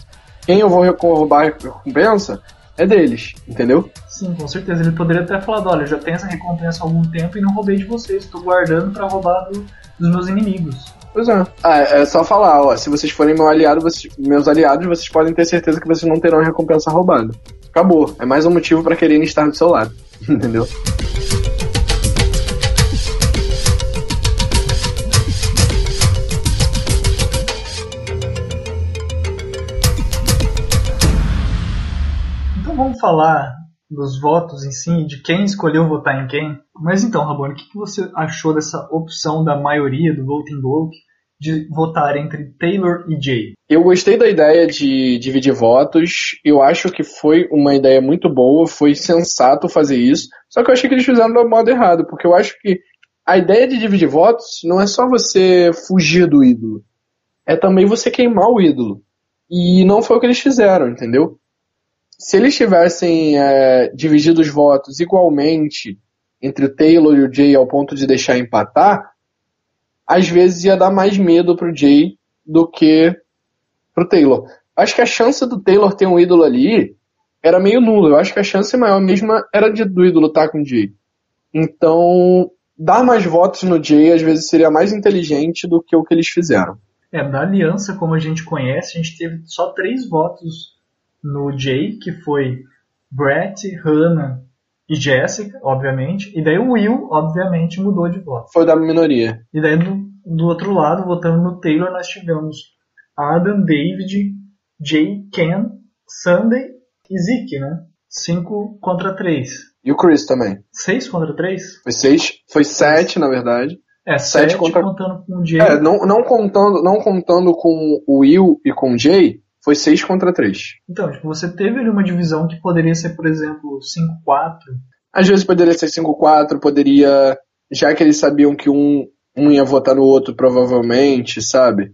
Speaker 2: quem eu vou roubar a recompensa é deles, entendeu?
Speaker 1: Sim, com certeza. Ele poderia ter falado, olha, já tenho essa recompensa há algum tempo e não roubei de vocês, estou guardando para roubar do, dos meus inimigos.
Speaker 2: Pois é. Ah, é só falar, ó, se vocês forem meu aliado, vocês, meus aliados, vocês podem ter certeza que vocês não terão a recompensa roubada. Acabou. É mais um motivo para quererem estar do seu lado. Entendeu?
Speaker 1: Vamos falar dos votos em si, de quem escolheu votar em quem. Mas então, Rabone, o que você achou dessa opção da maioria do Voting Block de votar entre Taylor e Jay?
Speaker 2: Eu gostei da ideia de dividir votos. Eu acho que foi uma ideia muito boa, foi sensato fazer isso. Só que eu achei que eles fizeram do modo errado, porque eu acho que a ideia de dividir votos não é só você fugir do ídolo, é também você queimar o ídolo. E não foi o que eles fizeram, entendeu? Se eles tivessem é, dividido os votos igualmente entre o Taylor e o Jay ao ponto de deixar empatar, às vezes ia dar mais medo pro Jay do que pro Taylor. Acho que a chance do Taylor ter um ídolo ali era meio nula. Eu acho que a chance maior mesmo era de, do ídolo estar com o Jay. Então, dar mais votos no Jay às vezes seria mais inteligente do que o que eles fizeram.
Speaker 1: É, da aliança, como a gente conhece, a gente teve só três votos no Jay, que foi Brett, Hannah e Jessica, obviamente. E daí o Will, obviamente, mudou de voto.
Speaker 2: Foi da minoria.
Speaker 1: E daí do, do outro lado, votando no Taylor, nós tivemos Adam, David, Jay, Ken, Sunday e Zeke, né? 5 contra 3.
Speaker 2: E o Chris também.
Speaker 1: 6 contra 3?
Speaker 2: Foi 6. Foi 7, na verdade.
Speaker 1: É, 7 contra... contando com o Jay.
Speaker 2: É, não, não, contando, não contando com o Will e com o Jay, foi 6 contra 3.
Speaker 1: Então, tipo, você teve ali uma divisão que poderia ser, por exemplo, 5-4.
Speaker 2: Às vezes poderia ser 5-4, poderia. Já que eles sabiam que um, um ia votar no outro, provavelmente, sabe?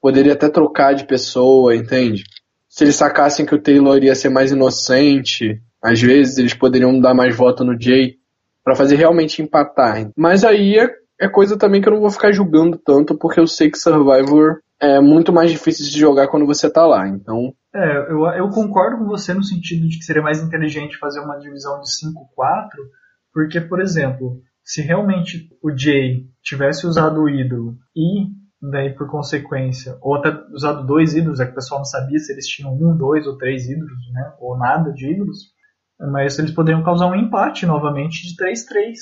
Speaker 2: Poderia até trocar de pessoa, entende? Se eles sacassem que o Taylor ia ser mais inocente, às vezes eles poderiam dar mais voto no Jay para fazer realmente empatar. Mas aí é é coisa também que eu não vou ficar julgando tanto, porque eu sei que Survivor é muito mais difícil de jogar quando você tá lá, então...
Speaker 1: É, eu, eu concordo com você no sentido de que seria mais inteligente fazer uma divisão de 5-4, porque, por exemplo, se realmente o Jay tivesse usado o ídolo e daí por consequência, ou até usado dois ídolos, é que o pessoal não sabia se eles tinham um, dois ou três ídolos, né, ou nada de ídolos, mas eles poderiam causar um empate novamente de 3-3,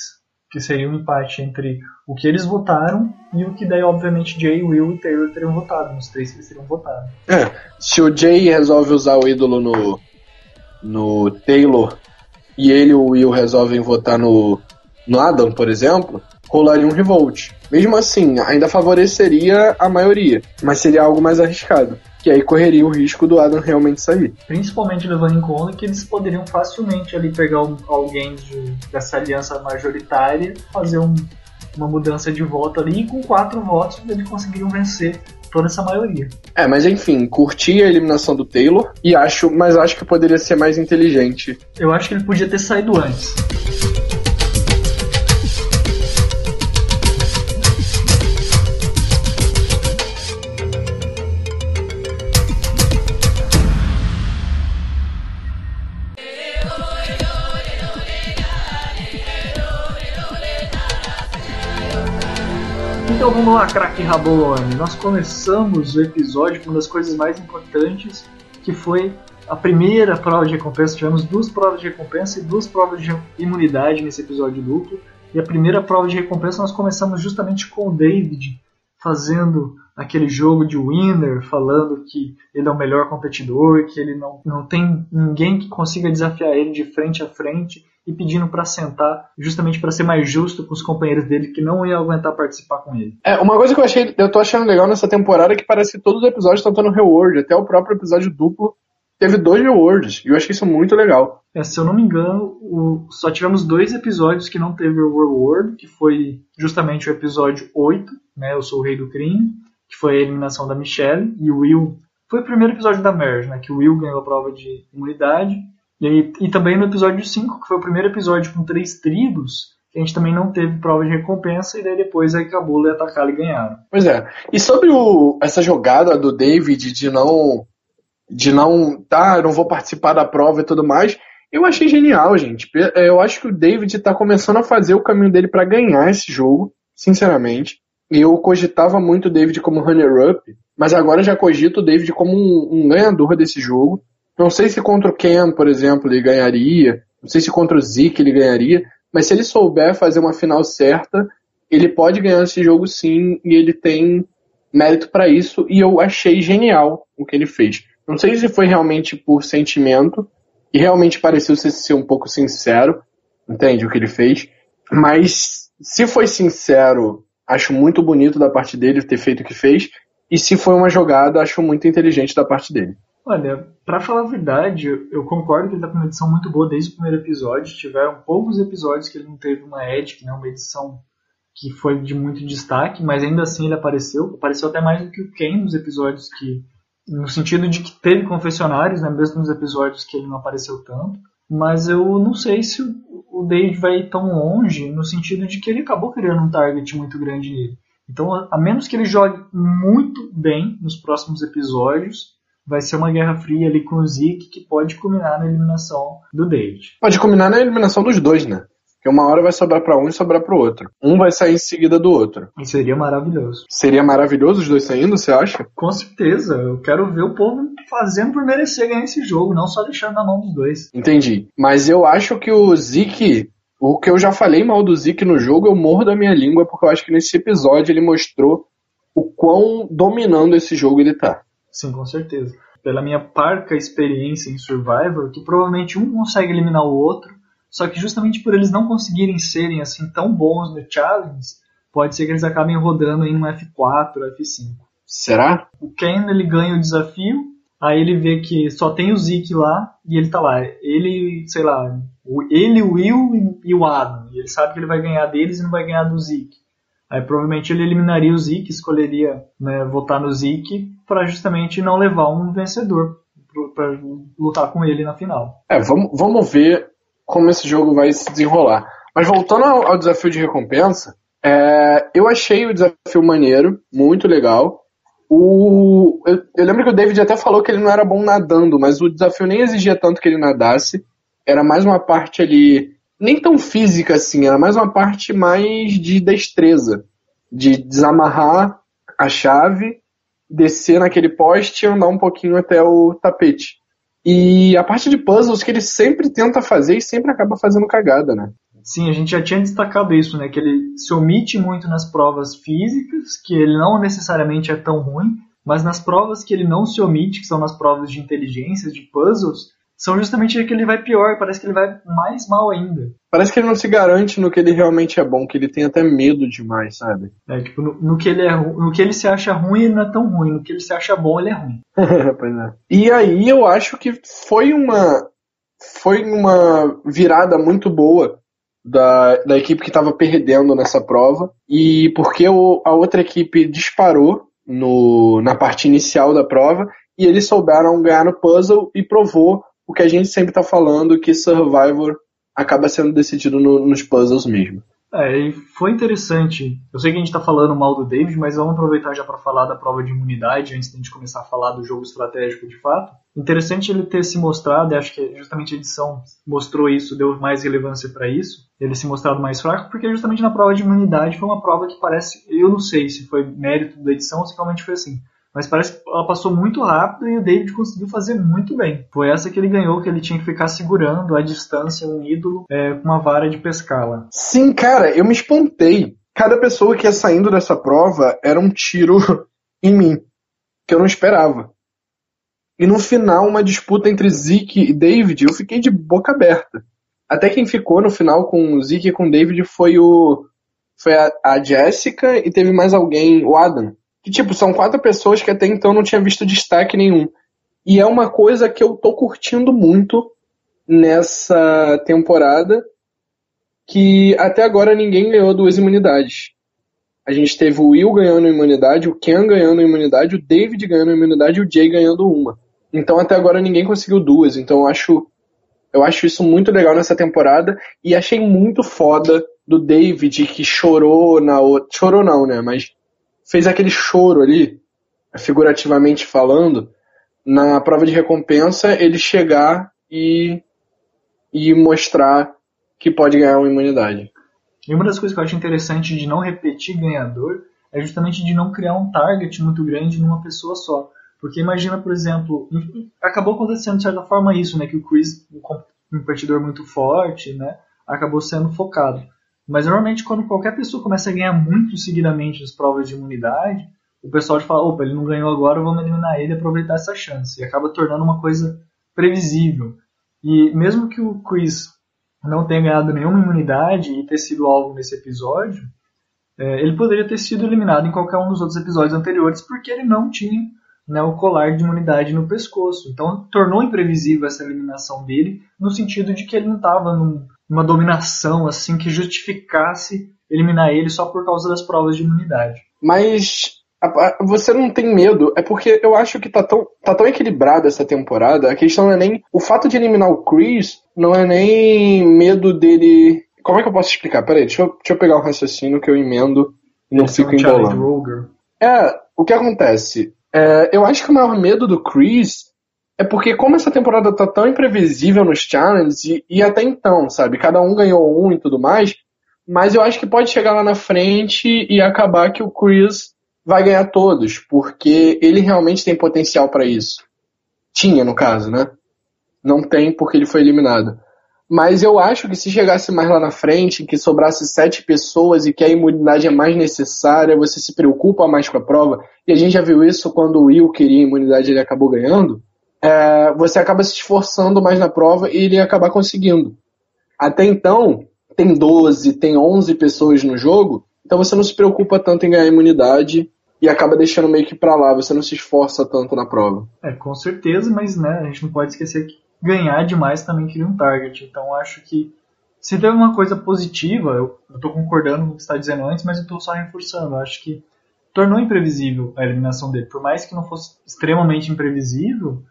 Speaker 1: que seria um empate entre o que eles votaram e o que daí obviamente Jay, Will e Taylor teriam votado, nos três que eles teriam votado.
Speaker 2: É, se o Jay resolve usar o ídolo no, no Taylor e ele e o Will resolvem votar no, no Adam, por exemplo, rolaria um revolt. Mesmo assim, ainda favoreceria a maioria, mas seria algo mais arriscado. Que aí correria o risco do Adam realmente sair.
Speaker 1: Principalmente levando em conta que eles poderiam facilmente ali pegar um, alguém de, dessa aliança majoritária, fazer um, uma mudança de voto ali e com quatro votos eles conseguiriam vencer toda essa maioria.
Speaker 2: É, mas enfim, curti a eliminação do Taylor e acho, mas acho que poderia ser mais inteligente.
Speaker 1: Eu acho que ele podia ter saído antes. Então vamos lá, craque Rabolone. Nós começamos o episódio com uma das coisas mais importantes, que foi a primeira prova de recompensa. Tivemos duas provas de recompensa e duas provas de imunidade nesse episódio duplo. E a primeira prova de recompensa nós começamos justamente com o David fazendo aquele jogo de winner, falando que ele é o melhor competidor, que ele não, não tem ninguém que consiga desafiar ele de frente a frente e pedindo para sentar, justamente para ser mais justo com os companheiros dele que não iam aguentar participar com ele.
Speaker 2: É, uma coisa que eu achei, eu tô achando legal nessa temporada é que parece que todos os episódios estão tendo reward, até o próprio episódio duplo teve dois rewards, e eu achei isso muito legal.
Speaker 1: É, se eu não me engano, o, só tivemos dois episódios que não teve o reward, que foi justamente o episódio 8, né, Eu Sou o Rei do Crime, que foi a eliminação da Michelle, e o Will, foi o primeiro episódio da Merge, né, que o Will ganhou a prova de imunidade, e, e também no episódio 5, que foi o primeiro episódio com três tribos, a gente também não teve prova de recompensa, e daí depois a Kabula e a Takali ganharam.
Speaker 2: Pois é. E sobre o, essa jogada do David de não. de não. tá, não vou participar da prova e tudo mais, eu achei genial, gente. Eu acho que o David tá começando a fazer o caminho dele para ganhar esse jogo, sinceramente. Eu cogitava muito o David como runner-up, mas agora já cogito o David como um, um ganhador desse jogo. Não sei se contra o Ken, por exemplo, ele ganharia. Não sei se contra o Zeke ele ganharia. Mas se ele souber fazer uma final certa, ele pode ganhar esse jogo sim. E ele tem mérito para isso. E eu achei genial o que ele fez. Não sei se foi realmente por sentimento. E realmente pareceu ser um pouco sincero. Entende o que ele fez? Mas se foi sincero, acho muito bonito da parte dele ter feito o que fez. E se foi uma jogada, acho muito inteligente da parte dele.
Speaker 1: Olha, para falar a verdade, eu concordo que ele tá com uma edição muito boa desde o primeiro episódio. Tiveram poucos episódios que ele não teve uma edit, né, uma edição que foi de muito destaque, mas ainda assim ele apareceu. Apareceu até mais do que o Ken nos episódios que. No sentido de que teve confessionários, né, mesmo nos episódios que ele não apareceu tanto. Mas eu não sei se o Dave vai ir tão longe, no sentido de que ele acabou criando um target muito grande nele. Então, a menos que ele jogue muito bem nos próximos episódios, vai ser uma guerra fria ali com o Zeke que pode culminar na eliminação do David.
Speaker 2: Pode culminar na eliminação dos dois, né? Porque uma hora vai sobrar para um e sobrar para o outro. Um vai sair em seguida do outro.
Speaker 1: E seria maravilhoso.
Speaker 2: Seria maravilhoso os dois saindo, você acha?
Speaker 1: Com certeza. Eu quero ver o povo fazendo por merecer ganhar esse jogo, não só deixando na mão dos dois.
Speaker 2: Entendi. Mas eu acho que o Zeke o que eu já falei mal do Zeke no jogo, eu morro da minha língua, porque eu acho que nesse episódio ele mostrou o quão dominando esse jogo ele tá.
Speaker 1: Sim, com certeza. Pela minha parca experiência em Survivor, que provavelmente um consegue eliminar o outro, só que justamente por eles não conseguirem serem assim tão bons no challenge, pode ser que eles acabem rodando em um F4, F5.
Speaker 2: Será?
Speaker 1: O Ken ele ganha o desafio, aí ele vê que só tem o Zeke lá e ele tá lá. Ele, sei lá, ele, o Will e o Adam. E ele sabe que ele vai ganhar deles e não vai ganhar do Zeke. Aí provavelmente ele eliminaria o Zeke, escolheria né, votar no Zeke para justamente não levar um vencedor para lutar com ele na final.
Speaker 2: É, vamos, vamos ver como esse jogo vai se desenrolar. Mas voltando ao, ao desafio de recompensa, É, eu achei o desafio maneiro, muito legal. O, eu, eu, lembro que o David até falou que ele não era bom nadando, mas o desafio nem exigia tanto que ele nadasse. Era mais uma parte ali, nem tão física assim, era mais uma parte mais de destreza. De desamarrar a chave, descer naquele poste e andar um pouquinho até o tapete. E a parte de puzzles que ele sempre tenta fazer e sempre acaba fazendo cagada, né?
Speaker 1: Sim, a gente já tinha destacado isso, né? Que ele se omite muito nas provas físicas, que ele não necessariamente é tão ruim, mas nas provas que ele não se omite, que são nas provas de inteligência, de puzzles, são justamente que ele vai pior, parece que ele vai mais mal ainda.
Speaker 2: Parece que ele não se garante no que ele realmente é bom, que ele tem até medo demais, sabe?
Speaker 1: É, tipo, no, no, que ele é, no que ele se acha ruim, ele não é tão ruim, no que ele se acha bom, ele é ruim.
Speaker 2: pois é. E aí eu acho que foi uma foi uma virada muito boa da, da equipe que estava perdendo nessa prova e porque o, a outra equipe disparou no, na parte inicial da prova e eles souberam ganhar no puzzle e provou o que a gente sempre está falando que Survivor acaba sendo decidido no, nos puzzles mesmo.
Speaker 1: É, e foi interessante. Eu sei que a gente está falando mal do David, mas vamos aproveitar já para falar da prova de imunidade antes de a gente começar a falar do jogo estratégico de fato. Interessante ele ter se mostrado, e acho que justamente a edição mostrou isso, deu mais relevância para isso, ele se mostrado mais fraco, porque justamente na prova de imunidade foi uma prova que parece, eu não sei se foi mérito da edição ou se realmente foi assim, mas parece que ela passou muito rápido e o David conseguiu fazer muito bem. Foi essa que ele ganhou, que ele tinha que ficar segurando à distância um ídolo é, com uma vara de pescá-la.
Speaker 2: Sim, cara, eu me espantei. Cada pessoa que ia saindo dessa prova era um tiro em mim, que eu não esperava. E no final, uma disputa entre Zeke e David, eu fiquei de boca aberta. Até quem ficou no final com o Zeke e com o David foi o. Foi a, a Jessica e teve mais alguém, o Adam que, tipo, são quatro pessoas que até então não tinha visto destaque nenhum. E é uma coisa que eu tô curtindo muito nessa temporada, que até agora ninguém ganhou duas imunidades. A gente teve o Will ganhando imunidade, o Ken ganhando imunidade, o David ganhando imunidade e o Jay ganhando uma. Então até agora ninguém conseguiu duas. Então eu acho, eu acho isso muito legal nessa temporada e achei muito foda do David que chorou na outra. Chorou não, né? Mas fez aquele choro ali, figurativamente falando, na prova de recompensa, ele chegar e, e mostrar que pode ganhar uma imunidade.
Speaker 1: E uma das coisas que eu acho interessante de não repetir ganhador é justamente de não criar um target muito grande numa pessoa só. Porque imagina, por exemplo, acabou acontecendo de certa forma isso, né? Que o Chris, um competidor muito forte, né? Acabou sendo focado. Mas normalmente quando qualquer pessoa começa a ganhar muito seguidamente as provas de imunidade, o pessoal fala, opa, ele não ganhou agora, vamos eliminar ele e aproveitar essa chance. E acaba tornando uma coisa previsível. E mesmo que o Chris não tenha ganhado nenhuma imunidade e ter sido alvo nesse episódio, é, ele poderia ter sido eliminado em qualquer um dos outros episódios anteriores porque ele não tinha né, o colar de imunidade no pescoço. Então tornou imprevisível essa eliminação dele, no sentido de que ele não estava num, uma dominação assim que justificasse eliminar ele só por causa das provas de imunidade.
Speaker 2: Mas você não tem medo, é porque eu acho que tá tão, tá tão equilibrada essa temporada. A questão não é nem. O fato de eliminar o Chris não é nem medo dele. Como é que eu posso explicar? Peraí, deixa eu, deixa eu pegar o um raciocínio que eu emendo e não fico embolando. É, o que acontece? É, eu acho que o maior medo do Chris é porque como essa temporada tá tão imprevisível nos challenges, e, e, até então, sabe, cada um ganhou um e tudo mais, mas eu acho que pode chegar lá na frente e acabar que o Chris vai ganhar todos, porque ele realmente tem potencial para isso. Tinha, no caso, né? Não tem porque ele foi eliminado. Mas eu acho que se chegasse mais lá na frente, que sobrasse sete pessoas e que a imunidade é mais necessária, você se preocupa mais com a prova, e a gente já viu isso quando o Will queria imunidade ele acabou ganhando, é, você acaba se esforçando mais na prova e ele acaba conseguindo. Até então, tem 12, tem 11 pessoas no jogo, então você não se preocupa tanto em ganhar imunidade e acaba deixando meio que pra lá, você não se esforça tanto na prova.
Speaker 1: É, com certeza, mas né, a gente não pode esquecer que ganhar demais também cria um target. Então acho que se teve uma coisa positiva, eu, estou concordando com o que você está dizendo antes, mas eu estou só reforçando. Eu acho que tornou imprevisível a eliminação dele. Por mais que não fosse extremamente imprevisível,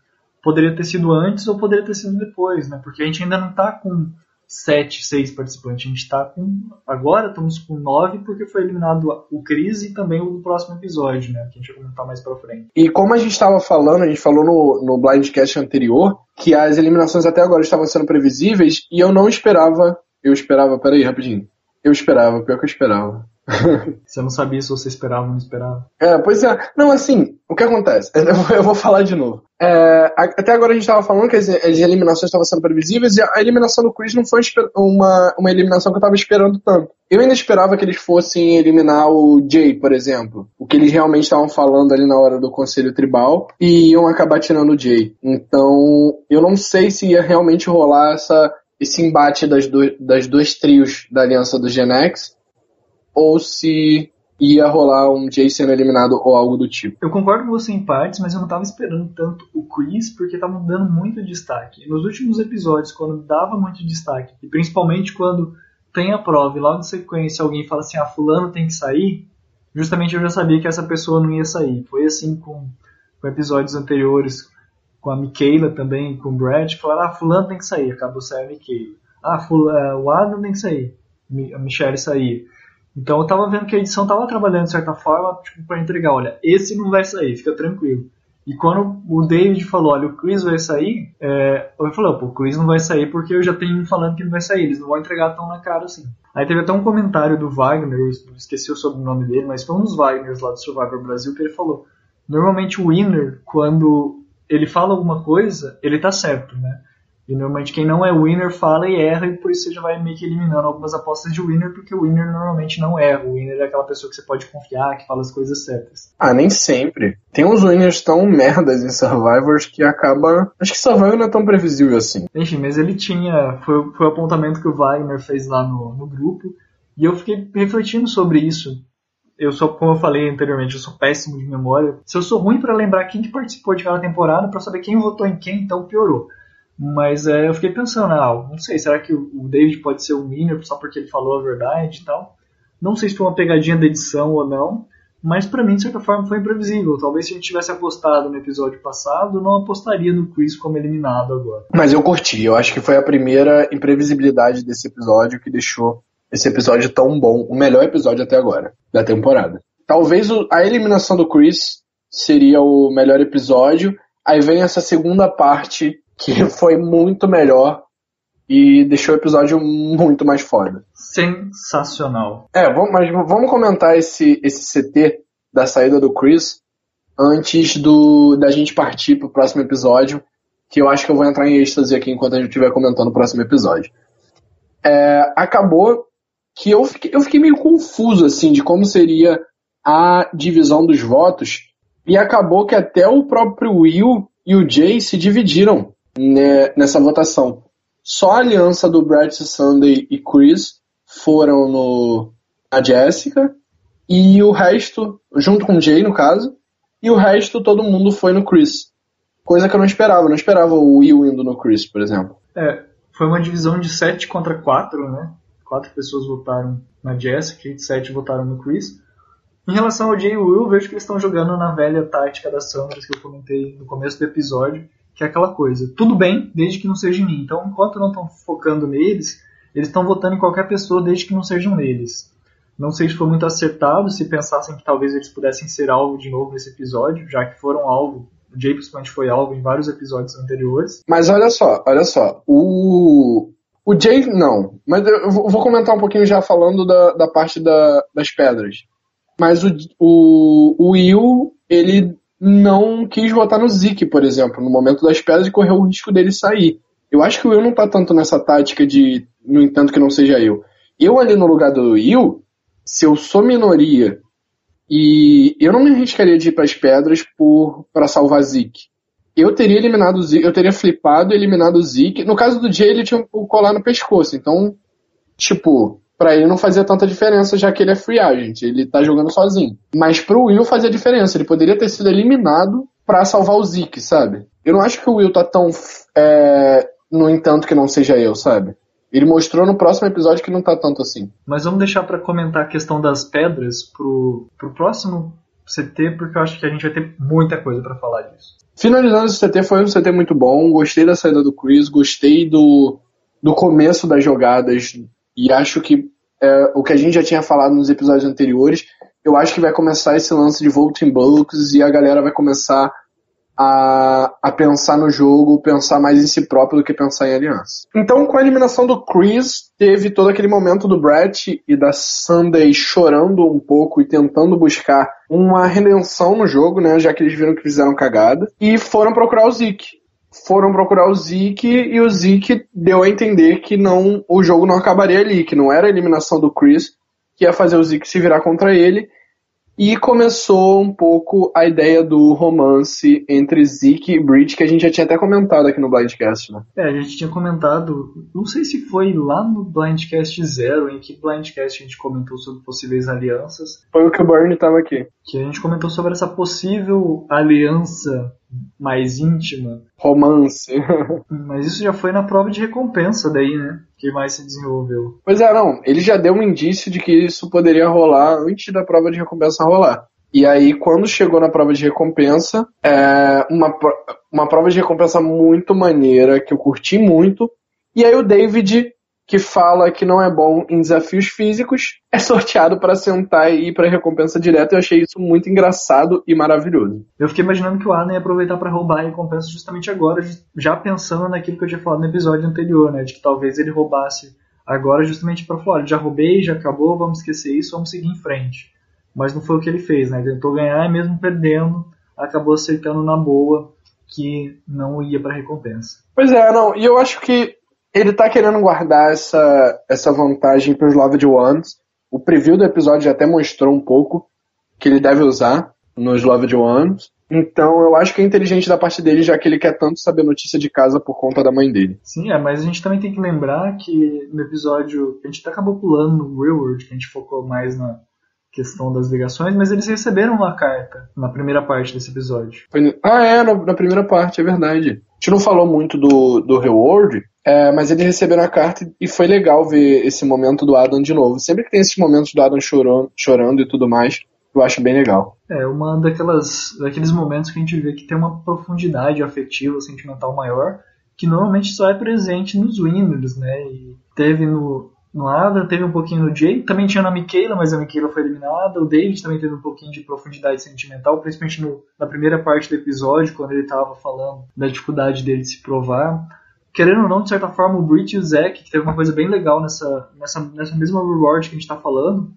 Speaker 1: poderia ter sido antes ou poderia ter sido depois, né? Porque a gente ainda não está com sete, seis participantes. A gente tá com. Agora estamos com nove, porque foi eliminado o Cris e também o próximo episódio, né? Que a gente vai comentar mais pra frente.
Speaker 2: E como a gente estava falando, a gente falou no, no Blindcast anterior, que as eliminações até agora estavam sendo previsíveis, e eu não esperava. Eu esperava, peraí, rapidinho. Eu esperava, pior que eu esperava.
Speaker 1: Você não sabia se você esperava ou não esperava.
Speaker 2: É, pois é. Não, assim, o que acontece? Eu vou falar de novo. É, até agora a gente estava falando que as, as, eliminações estavam sendo previsíveis e a eliminação do Chris não foi uma, uma eliminação que eu estava esperando tanto. Eu ainda esperava que eles fossem eliminar o Jay, por exemplo. O que eles realmente estavam falando ali na hora do Conselho Tribal e iam acabar tirando o Jay. Então, eu não sei se ia realmente rolar essa, esse embate das, do, das dois trios da aliança do Gen X ou se ia rolar um Jay sendo eliminado ou algo do tipo.
Speaker 1: Eu concordo com você em partes, mas eu não estava esperando tanto o Chris porque estava dando muito destaque. Nos últimos episódios, quando dava muito destaque, e principalmente quando tem a prova e logo em sequência alguém fala assim, ah, fulano tem que sair, justamente eu já sabia que essa pessoa não ia sair. Foi assim com, com episódios anteriores, com a Michaela também, com o Brad, falaram, ah, fulano tem que sair, acabou saindo a Michaela. Ah, fulano, o Adam tem que sair, a Michelle sair. Então eu tava vendo que a edição tava trabalhando de certa forma tipo, para entregar, olha, esse não vai sair, fica tranquilo. E quando o David falou, olha, o Chris vai sair, é, eu falei, pô, o Chris não vai sair porque eu já tenho falando que não vai sair, eles não vão entregar tão na cara assim. Aí teve até um comentário do Wagner, esqueci o sobrenome dele, mas foi um dos Wagners lá do Survivor Brasil que ele falou, normalmente o winner, quando ele fala alguma coisa, ele tá certo, né? E normalmente quem não é winner fala e erra, e por isso você já vai meio que eliminando algumas apostas de winner, porque o winner normalmente não erra. O winner é aquela pessoa que você pode confiar, que fala as coisas certas.
Speaker 2: Ah, nem sempre. Tem uns winners tão merdas em Survivors que acaba. Acho que Survivor não é tão previsível assim.
Speaker 1: Enfim, mas ele tinha. Foi, foi o apontamento que o Wagner fez lá no, no grupo. E eu fiquei refletindo sobre isso. Eu sou, como eu falei anteriormente, eu sou péssimo de memória. Se eu sou ruim para lembrar quem que participou de cada temporada, para saber quem votou em quem, então piorou. Mas é, eu fiquei pensando, ah, não sei, será que o David pode ser um winner só porque ele falou a verdade e tal? Não sei se foi uma pegadinha da edição ou não, mas para mim, de certa forma, foi imprevisível. Talvez se a gente tivesse apostado no episódio passado, não apostaria no quiz como eliminado agora.
Speaker 2: Mas eu curti, eu acho que foi a primeira imprevisibilidade desse episódio que deixou esse episódio tão bom, o melhor episódio até agora da temporada. Talvez a eliminação do Chris seria o melhor episódio, aí vem essa segunda parte que foi muito melhor e deixou o episódio muito mais foda.
Speaker 1: Sensacional.
Speaker 2: É, vamos, mas vamos comentar esse, esse CT da saída do Chris antes do da gente partir pro próximo episódio, que eu acho que eu vou entrar em êxtase aqui enquanto a gente estiver comentando o próximo episódio. É, acabou que eu fiquei, eu fiquei meio confuso assim de como seria a divisão dos votos e acabou que até o próprio Will e o Jay se dividiram né, nessa votação. Só a aliança do Brad Sunday e Chris foram no, na Jessica, e o resto, junto com o Jay no caso, e o resto todo mundo foi no Chris. Coisa que eu não esperava, eu não esperava o Will indo no Chris, por exemplo.
Speaker 1: É, foi uma divisão de 7 contra 4, né? Quatro pessoas votaram na Jessica e 7 votaram no Chris. Em relação ao Jay e Will, vejo que eles estão jogando na velha tática das Sandras que eu comentei no começo do episódio, que é aquela coisa. Tudo bem, desde que não seja em mim. Então, enquanto não estão focando neles, eles estão votando em qualquer pessoa desde que não sejam neles. Não sei se foi muito acertado se pensassem que talvez eles pudessem ser alvo de novo nesse episódio, já que foram alvo. O Jay principalmente foi alvo em vários episódios anteriores.
Speaker 2: Mas olha só, olha só. O, o Jay, não. Mas eu vou comentar um pouquinho já falando da, da parte da, das pedras. Mas o, o, o Will, ele não quis votar no Zeke, por exemplo, no momento das pedras e correu o risco dele sair. Eu acho que o Will não tá tanto nessa tática de, no entanto, que não seja eu. Eu ali no lugar do Will, se eu sou minoria e eu não me arriscaria de ir para as pedras para salvar Zeke. Eu teria eliminado o Zeke, eu teria flipado eliminado o Zeke. No caso do Jay, ele tinha o colar no pescoço, então, tipo, para ele não fazia tanta diferença, já que ele é free agent, ele tá jogando sozinho. Mas pro Will fazia diferença, ele poderia ter sido eliminado para salvar o Zeke, sabe? Eu não acho que o Will tá tão. É, no entanto, que não seja eu, sabe? Ele mostrou no próximo episódio que não tá tanto assim.
Speaker 1: Mas vamos deixar para comentar a questão das pedras pro, pro próximo CT, porque eu acho que a gente vai ter muita coisa para falar disso.
Speaker 2: Finalizando esse CT, foi um CT muito bom. Gostei da saída do Chris, gostei do, do começo das jogadas e acho que é, o que a gente já tinha falado nos episódios anteriores, eu acho que vai começar esse lance de voting bullocks e a galera vai começar a, a pensar no jogo, pensar mais em si próprio do que pensar em aliança. Então, com a eliminação do Chris, teve todo aquele momento do Brett e da Sunday chorando um pouco e tentando buscar uma redenção no jogo, né? Já que eles viram que fizeram cagada. E foram procurar o Zeke foram procurar o Zeke e o Zeke deu a entender que não o jogo não acabaria ali, que não era a eliminação do Chris que ia fazer o Zeke se virar contra ele. E começou um pouco a ideia do romance entre Zeke e Bridge, que a gente já tinha até comentado aqui no Blindcast, né?
Speaker 1: É, a gente tinha comentado, não sei se foi lá no Blindcast Zero, em que Blindcast a gente comentou sobre possíveis alianças.
Speaker 2: Foi o que o Bernie estava aqui.
Speaker 1: Que a gente comentou sobre essa possível aliança mais íntima.
Speaker 2: Romance.
Speaker 1: Mas isso já foi na prova de recompensa daí, né? Que mais se desenvolveu.
Speaker 2: Pois é, não. Ele já deu um indício de que isso poderia rolar antes da prova de recompensa rolar. E aí, quando chegou na prova de recompensa, é uma, uma prova de recompensa muito maneira, que eu curti muito. E aí o David que fala que não é bom em desafios físicos, é sorteado para sentar e ir para recompensa direta. Eu achei isso muito engraçado e maravilhoso.
Speaker 1: Eu fiquei imaginando que o Adam ia aproveitar para roubar a recompensa justamente agora, já pensando naquilo que eu tinha falado no episódio anterior, né, de que talvez ele roubasse agora justamente para falar, já roubei, já acabou, vamos esquecer isso, vamos seguir em frente. Mas não foi o que ele fez, né? Ele tentou ganhar e mesmo perdendo, acabou aceitando na boa que não ia para recompensa.
Speaker 2: Pois é, não. E eu acho que ele tá querendo guardar essa, essa vantagem para os Loved Ones. O preview do episódio já até mostrou um pouco que ele deve usar nos Loved Ones. Então eu acho que é inteligente da parte dele, já que ele quer tanto saber notícia de casa por conta da mãe dele.
Speaker 1: Sim, é, mas a gente também tem que lembrar que no episódio. A gente até acabou pulando no Real World, que a gente focou mais na questão das ligações, mas eles receberam uma carta na primeira parte desse episódio.
Speaker 2: Ah, é, na, na primeira parte, é verdade. A gente não falou muito do, do Reward, é, mas eles receberam a carta e foi legal ver esse momento do Adam de novo. Sempre que tem esses momentos do Adam chorando, chorando e tudo mais, eu acho bem legal.
Speaker 1: É, uma daquelas, daqueles momentos que a gente vê que tem uma profundidade afetiva, sentimental maior, que normalmente só é presente nos Winners, né? E teve no, no Adam, teve um pouquinho no Jay, também tinha na Michaela, mas a Michaela foi eliminada. O David também teve um pouquinho de profundidade sentimental, principalmente no, na primeira parte do episódio, quando ele estava falando da dificuldade dele de se provar querendo ou não, de certa forma, o Brit e o Zack, que teve uma coisa bem legal nessa, nessa, nessa mesma reward que a gente está falando,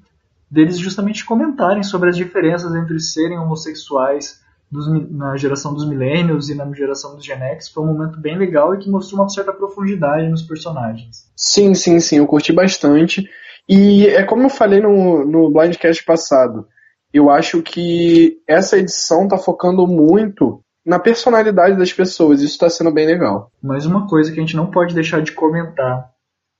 Speaker 1: deles justamente comentarem sobre as diferenças entre serem homossexuais dos, na geração dos millennials e na geração dos Gen X. Foi um momento bem legal e que mostrou uma certa profundidade nos personagens.
Speaker 2: Sim, sim, sim, eu curti bastante. E é como eu falei no, no Blindcast passado, eu acho que essa edição está focando muito na personalidade das pessoas. Isso está sendo bem legal.
Speaker 1: Mas uma coisa que a gente não pode deixar de comentar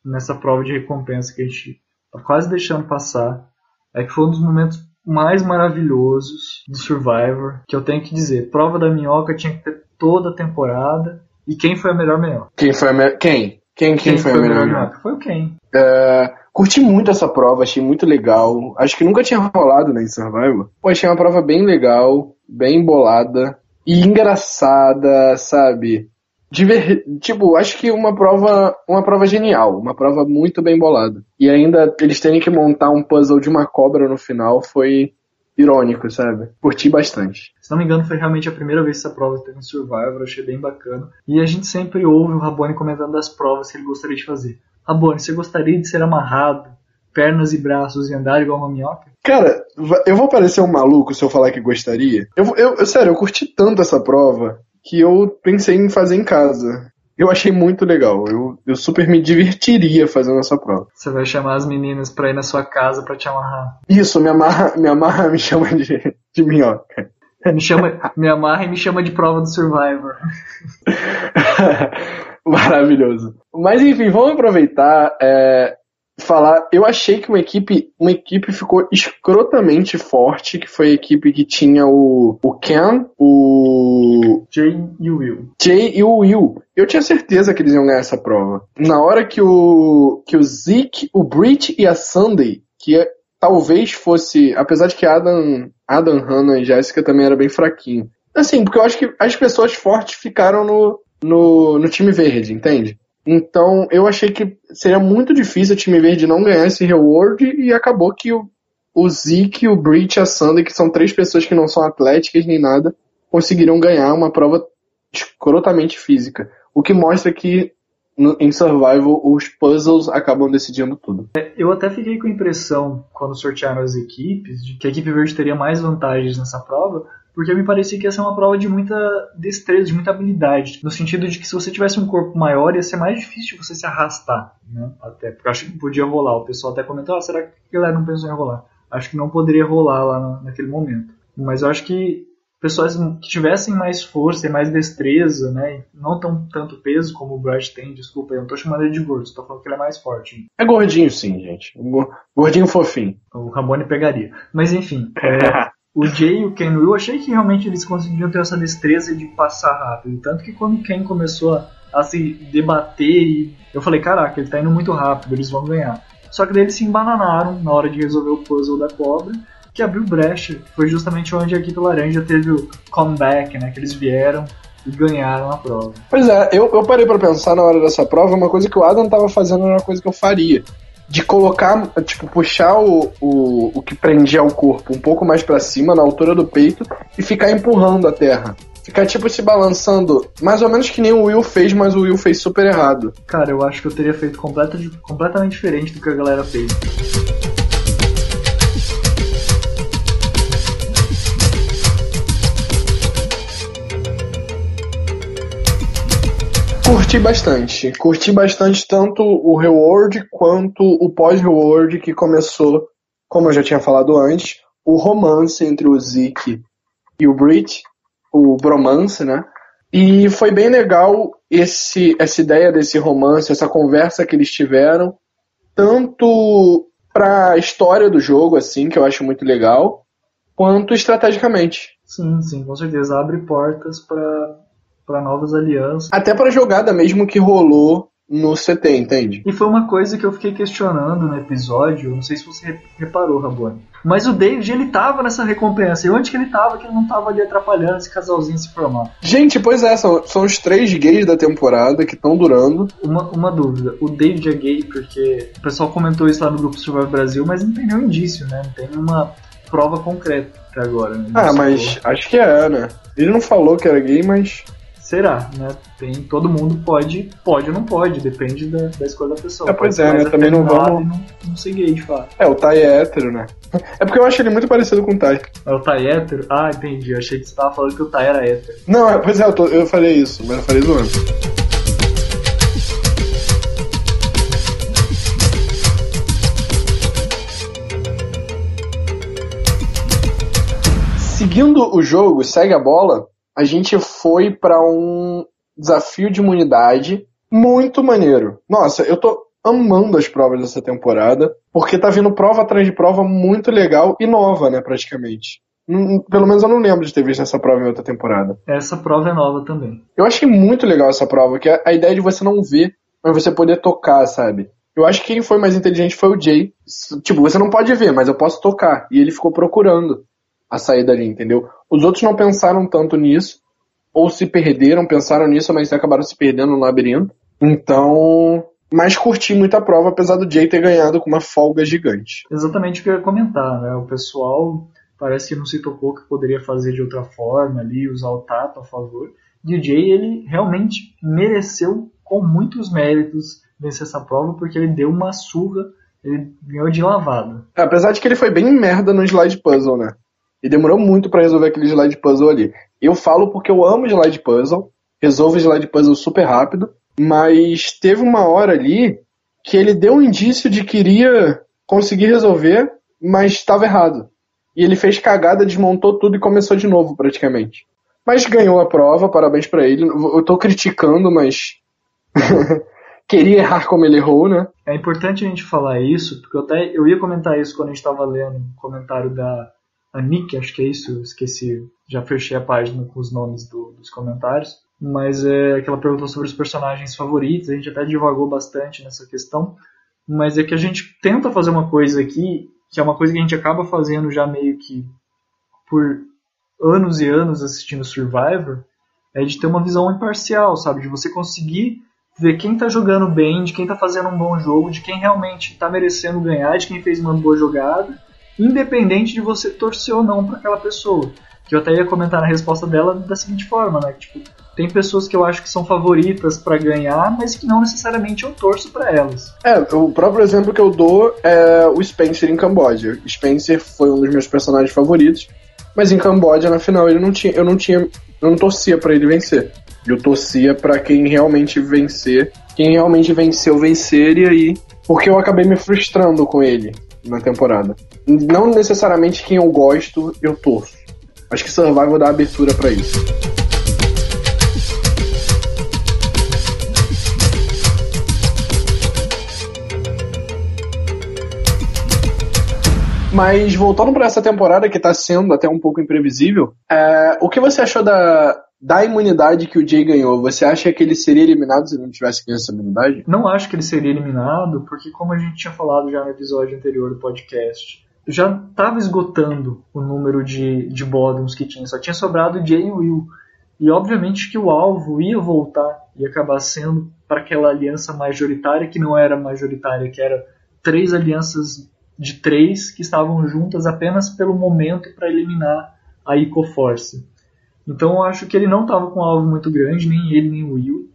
Speaker 1: nessa prova de recompensa que a gente está quase deixando passar é que foi um dos momentos mais maravilhosos do Survivor, que eu tenho que dizer, prova da minhoca tinha que ter toda a temporada. E quem foi a melhor minhoca?
Speaker 2: Quem foi a me... quem? Quem, quem, quem foi, foi, a melhor minhoca?
Speaker 1: Foi o quem?
Speaker 2: Uh, curti muito essa prova, achei muito legal. Acho que nunca tinha rolado né, em Survivor. Pô, achei uma prova bem legal, bem bolada e engraçada, sabe? Diver... Tipo, acho que uma prova, uma prova genial, uma prova muito bem bolada. E ainda eles terem que montar um puzzle de uma cobra no final foi irônico, sabe? Curti bastante.
Speaker 1: Se não me engano, foi realmente a primeira vez que essa prova teve um Survivor, achei bem bacana. E a gente sempre ouve o Rabone comentando das provas que ele gostaria de fazer. Rabone, você gostaria de ser amarrado, pernas e braços e andar igual uma minhoca?
Speaker 2: Cara, eu vou parecer um maluco se eu falar que gostaria. Eu, eu, sério, eu curti tanto essa prova que eu pensei em fazer em casa. Eu achei muito legal. Eu, eu super me divertiria fazendo essa prova.
Speaker 1: Você vai chamar as meninas pra ir na sua casa pra te amarrar.
Speaker 2: Isso, me amarra, me amarra, me chama de, de minhoca.
Speaker 1: Me, chama, me amarra e me chama de prova do Survivor.
Speaker 2: Maravilhoso. Mas enfim, vamos aproveitar. É, falar, eu achei que uma equipe, uma equipe ficou escrotamente forte, que foi a equipe que tinha o, o Ken, o
Speaker 1: Jay e o Will.
Speaker 2: Jay e o Will. Eu tinha certeza que eles iam ganhar essa prova. Na hora que o que o Zeke, o Brit e a Sunday, que é, talvez fosse, apesar de que Adam, Adam, Hannah e Jessica também era bem fraquinho. Assim, porque eu acho que as pessoas fortes ficaram no, no, no time verde, entende? Então eu achei que seria muito difícil o time verde não ganhar esse reward e acabou que o, o Zeke, o Breach e a Sandy, que são três pessoas que não são atléticas nem nada, conseguiram ganhar uma prova escrotamente física. O que mostra que no, em Survival os puzzles acabam decidindo tudo.
Speaker 1: É, eu até fiquei com a impressão, quando sortearam as equipes, de que a equipe verde teria mais vantagens nessa prova, porque me parecia que ia ser uma prova de muita destreza, de muita habilidade, no sentido de que se você tivesse um corpo maior ia ser mais difícil você se arrastar, né? Até porque eu acho que podia rolar. O pessoal até comentou: ah, será que a galera não pensou em rolar? Acho que não poderia rolar lá naquele momento. Mas eu acho que pessoas que tivessem mais força e mais destreza, né? Não tão tanto peso como o Brad tem, desculpa, eu não tô chamando ele de gordo, tô falando que ele é mais forte.
Speaker 2: É gordinho sim, gente. Gordinho fofinho.
Speaker 1: O Ramone pegaria. Mas enfim, é, o Jay e o Ken Will, achei que realmente eles conseguiram ter essa destreza de passar rápido. Tanto que quando o Ken começou a, a se debater, eu falei, caraca, ele tá indo muito rápido, eles vão ganhar. Só que daí eles se embananaram na hora de resolver o puzzle da cobra que abriu brecha. Foi justamente onde a equipe laranja teve o comeback, né? Que eles vieram e ganharam a prova.
Speaker 2: Pois é, eu, eu parei para pensar na hora dessa prova, uma coisa que o Adam tava fazendo era uma coisa que eu faria. De colocar, tipo, puxar o, o, o que prendia o corpo um pouco mais para cima, na altura do peito, e ficar empurrando a terra. Ficar, tipo, se balançando, mais ou menos que nem o Will fez, mas o Will fez super errado.
Speaker 1: Cara, eu acho que eu teria feito completa, completamente diferente do que a galera fez.
Speaker 2: Curti bastante. Curti bastante tanto o reward quanto o pós-reward que começou, como eu já tinha falado antes, o romance entre o Zeke e o Brit, o bromance, né? E foi bem legal esse, essa ideia desse romance, essa conversa que eles tiveram, tanto para a história do jogo, assim, que eu acho muito legal, quanto estrategicamente.
Speaker 1: Sim, sim, com certeza. Abre portas para para novas alianças.
Speaker 2: Até para jogada mesmo que rolou no CT, entende?
Speaker 1: E foi uma coisa que eu fiquei questionando no episódio, não sei se você reparou, Rabone. Mas o David, ele tava nessa recompensa. E onde que ele tava que ele não tava ali atrapalhando esse casalzinho se formar?
Speaker 2: Gente, pois é, são, são os três gays da temporada que estão durando.
Speaker 1: Uma, uma dúvida, o David é gay porque o pessoal comentou isso lá no grupo Survival Brasil, mas não tem nenhum indício, né? Não tem uma prova concreta até agora. Né?
Speaker 2: Ah, mas acho que é, né? Ele não falou que era gay, mas
Speaker 1: será, né? Tem, todo mundo pode, pode ou não pode, depende da, da escolha da pessoa.
Speaker 2: É, pois é, né? Também não vamos. Não,
Speaker 1: não ser gay, de fato.
Speaker 2: É, o Tai é hétero, né? É porque eu acho ele muito parecido com o Tai.
Speaker 1: É o Tai hétero? Ah, entendi. Eu achei que você tava falando que o Tai era hétero.
Speaker 2: Não, é, pois é, eu, tô, eu falei isso, mas eu falei zoando. Seguindo o jogo, segue a bola, a gente foi para um desafio de imunidade muito maneiro. Nossa, eu tô amando as provas dessa temporada, porque tá vindo prova atrás de prova muito legal e nova, né, praticamente. Pelo menos eu não lembro de ter visto essa prova em outra temporada.
Speaker 1: Essa prova é nova também.
Speaker 2: Eu achei muito legal essa prova, que a ideia de você não ver, mas você poder tocar, sabe? Eu acho que quem foi mais inteligente foi o Jay. Tipo, você não pode ver, mas eu posso tocar. E ele ficou procurando a saída ali, entendeu? Os outros não pensaram tanto nisso, ou se perderam, pensaram nisso, mas acabaram se perdendo no labirinto. Então, mas curti muito a prova, apesar do Jay ter ganhado com uma folga gigante.
Speaker 1: Exatamente o que eu ia comentar, né? O pessoal parece que não se tocou que poderia fazer de outra forma ali, usar o tato a favor. E o Jay, ele realmente mereceu, com muitos méritos, vencer essa prova, porque ele deu uma surra, ele ganhou de lavada.
Speaker 2: Apesar de que ele foi bem merda no slide puzzle, né? E demorou muito para resolver aquele slide puzzle ali. Eu falo porque eu amo slide puzzle, resolvo slide puzzle super rápido, mas teve uma hora ali que ele deu um indício de que iria conseguir resolver, mas estava errado. E ele fez cagada, desmontou tudo e começou de novo praticamente. Mas ganhou a prova, parabéns para ele. Eu tô criticando, mas queria errar como ele errou, né?
Speaker 1: É importante a gente falar isso, porque eu até eu ia comentar isso quando a gente estava lendo o comentário da a Nick, acho que é isso, esqueci, já fechei a página com os nomes do, dos comentários, mas é que ela perguntou sobre os personagens favoritos, a gente até divagou bastante nessa questão, mas é que a gente tenta fazer uma coisa aqui, que é uma coisa que a gente acaba fazendo já meio que por anos e anos assistindo Survivor, é de ter uma visão imparcial, sabe? De você conseguir ver quem tá jogando bem, de quem tá fazendo um bom jogo, de quem realmente tá merecendo ganhar, de quem fez uma boa jogada, independente de você torcer ou não para aquela pessoa. Que eu até ia comentar na resposta dela da seguinte forma, né? Tipo, tem pessoas que eu acho que são favoritas para ganhar, mas que não necessariamente eu torço para elas.
Speaker 2: É, o próprio exemplo que eu dou é o Spencer em Camboja. Spencer foi um dos meus personagens favoritos, mas em Camboja na final ele não tinha, eu não tinha, eu não torcia para ele vencer. Eu torcia para quem realmente vencer, quem realmente venceu vencer e aí, porque eu acabei me frustrando com ele na temporada. Não necessariamente quem eu gosto, eu torço. Acho que Survival dá abertura para isso. Mas voltando para essa temporada que está sendo até um pouco imprevisível, é, o que você achou da, da imunidade que o Jay ganhou? Você acha que ele seria eliminado se ele não tivesse ganho essa imunidade?
Speaker 1: Não acho que ele seria eliminado, porque como a gente tinha falado já no episódio anterior do podcast, já estava esgotando o número de, de bottoms que tinha, só tinha sobrado Jay e Will. E obviamente que o alvo ia voltar e acabar sendo para aquela aliança majoritária que não era majoritária, que era três alianças de três que estavam juntas apenas pelo momento para eliminar a Force. Então eu acho que ele não estava com um alvo muito grande, nem ele nem o Will.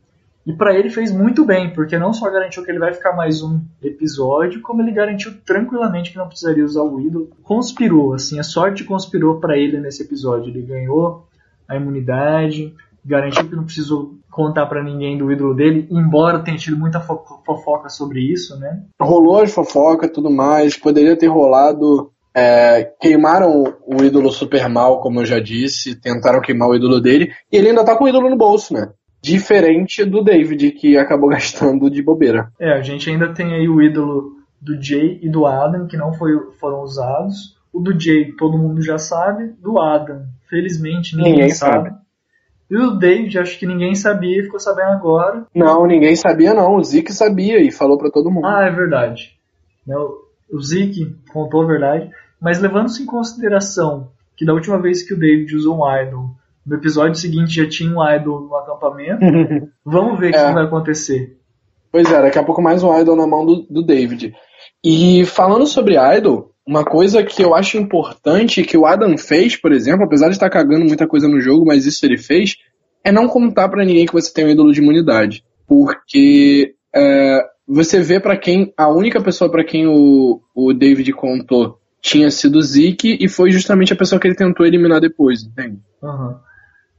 Speaker 1: E para ele fez muito bem, porque não só garantiu que ele vai ficar mais um episódio, como ele garantiu tranquilamente que não precisaria usar o ídolo. Conspirou, assim, a sorte conspirou para ele nesse episódio. Ele ganhou a imunidade, garantiu que não precisou contar para ninguém do ídolo dele, embora tenha tido muita fofoca sobre isso, né?
Speaker 2: Rolou as fofocas tudo mais, poderia ter rolado. É, queimaram o ídolo super mal, como eu já disse, tentaram queimar o ídolo dele, e ele ainda tá com o ídolo no bolso, né? Diferente do David, que acabou gastando de bobeira.
Speaker 1: É, a gente ainda tem aí o ídolo do Jay e do Adam, que não foi, foram usados. O do Jay todo mundo já sabe, do Adam, felizmente ninguém, ninguém sabe. sabe. E o David, acho que ninguém sabia e ficou sabendo agora.
Speaker 2: Não, ninguém sabia não. O Zeke sabia e falou para todo mundo.
Speaker 1: Ah, é verdade. O Zeke contou a verdade. Mas levando-se em consideração que da última vez que o David usou um idol, no episódio seguinte já tinha um idol no acampamento, vamos ver o é. que vai acontecer.
Speaker 2: Pois é, daqui a pouco mais um idol na mão do, do David. E falando sobre idol, uma coisa que eu acho importante que o Adam fez, por exemplo, apesar de estar cagando muita coisa no jogo, mas isso ele fez, é não contar para ninguém que você tem um ídolo de imunidade. Porque é, você vê para quem. A única pessoa para quem o, o David contou tinha sido o Zeke e foi justamente a pessoa que ele tentou eliminar depois, entende?
Speaker 1: Uhum.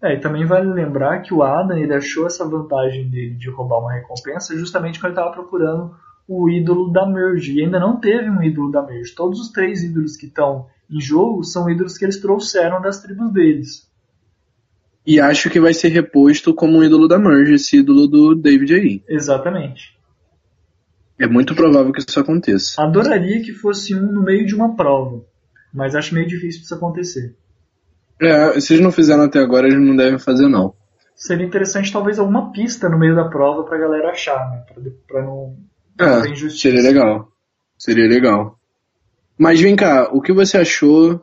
Speaker 1: É, e também vale lembrar que o Adam ele achou essa vantagem dele de roubar uma recompensa justamente quando ele estava procurando o ídolo da Merge. E ainda não teve um ídolo da Merge. Todos os três ídolos que estão em jogo são ídolos que eles trouxeram das tribos deles.
Speaker 2: E acho que vai ser reposto como um ídolo da Merge, esse ídolo do David aí.
Speaker 1: Exatamente.
Speaker 2: É muito provável que isso aconteça.
Speaker 1: Adoraria que fosse um no meio de uma prova, mas acho meio difícil isso acontecer.
Speaker 2: É, se eles não fizeram até agora, eles não devem fazer não.
Speaker 1: Seria interessante talvez alguma pista no meio da prova pra galera achar, né? Pra, pra não
Speaker 2: é, seria legal. Seria legal. Mas vem cá, o que você achou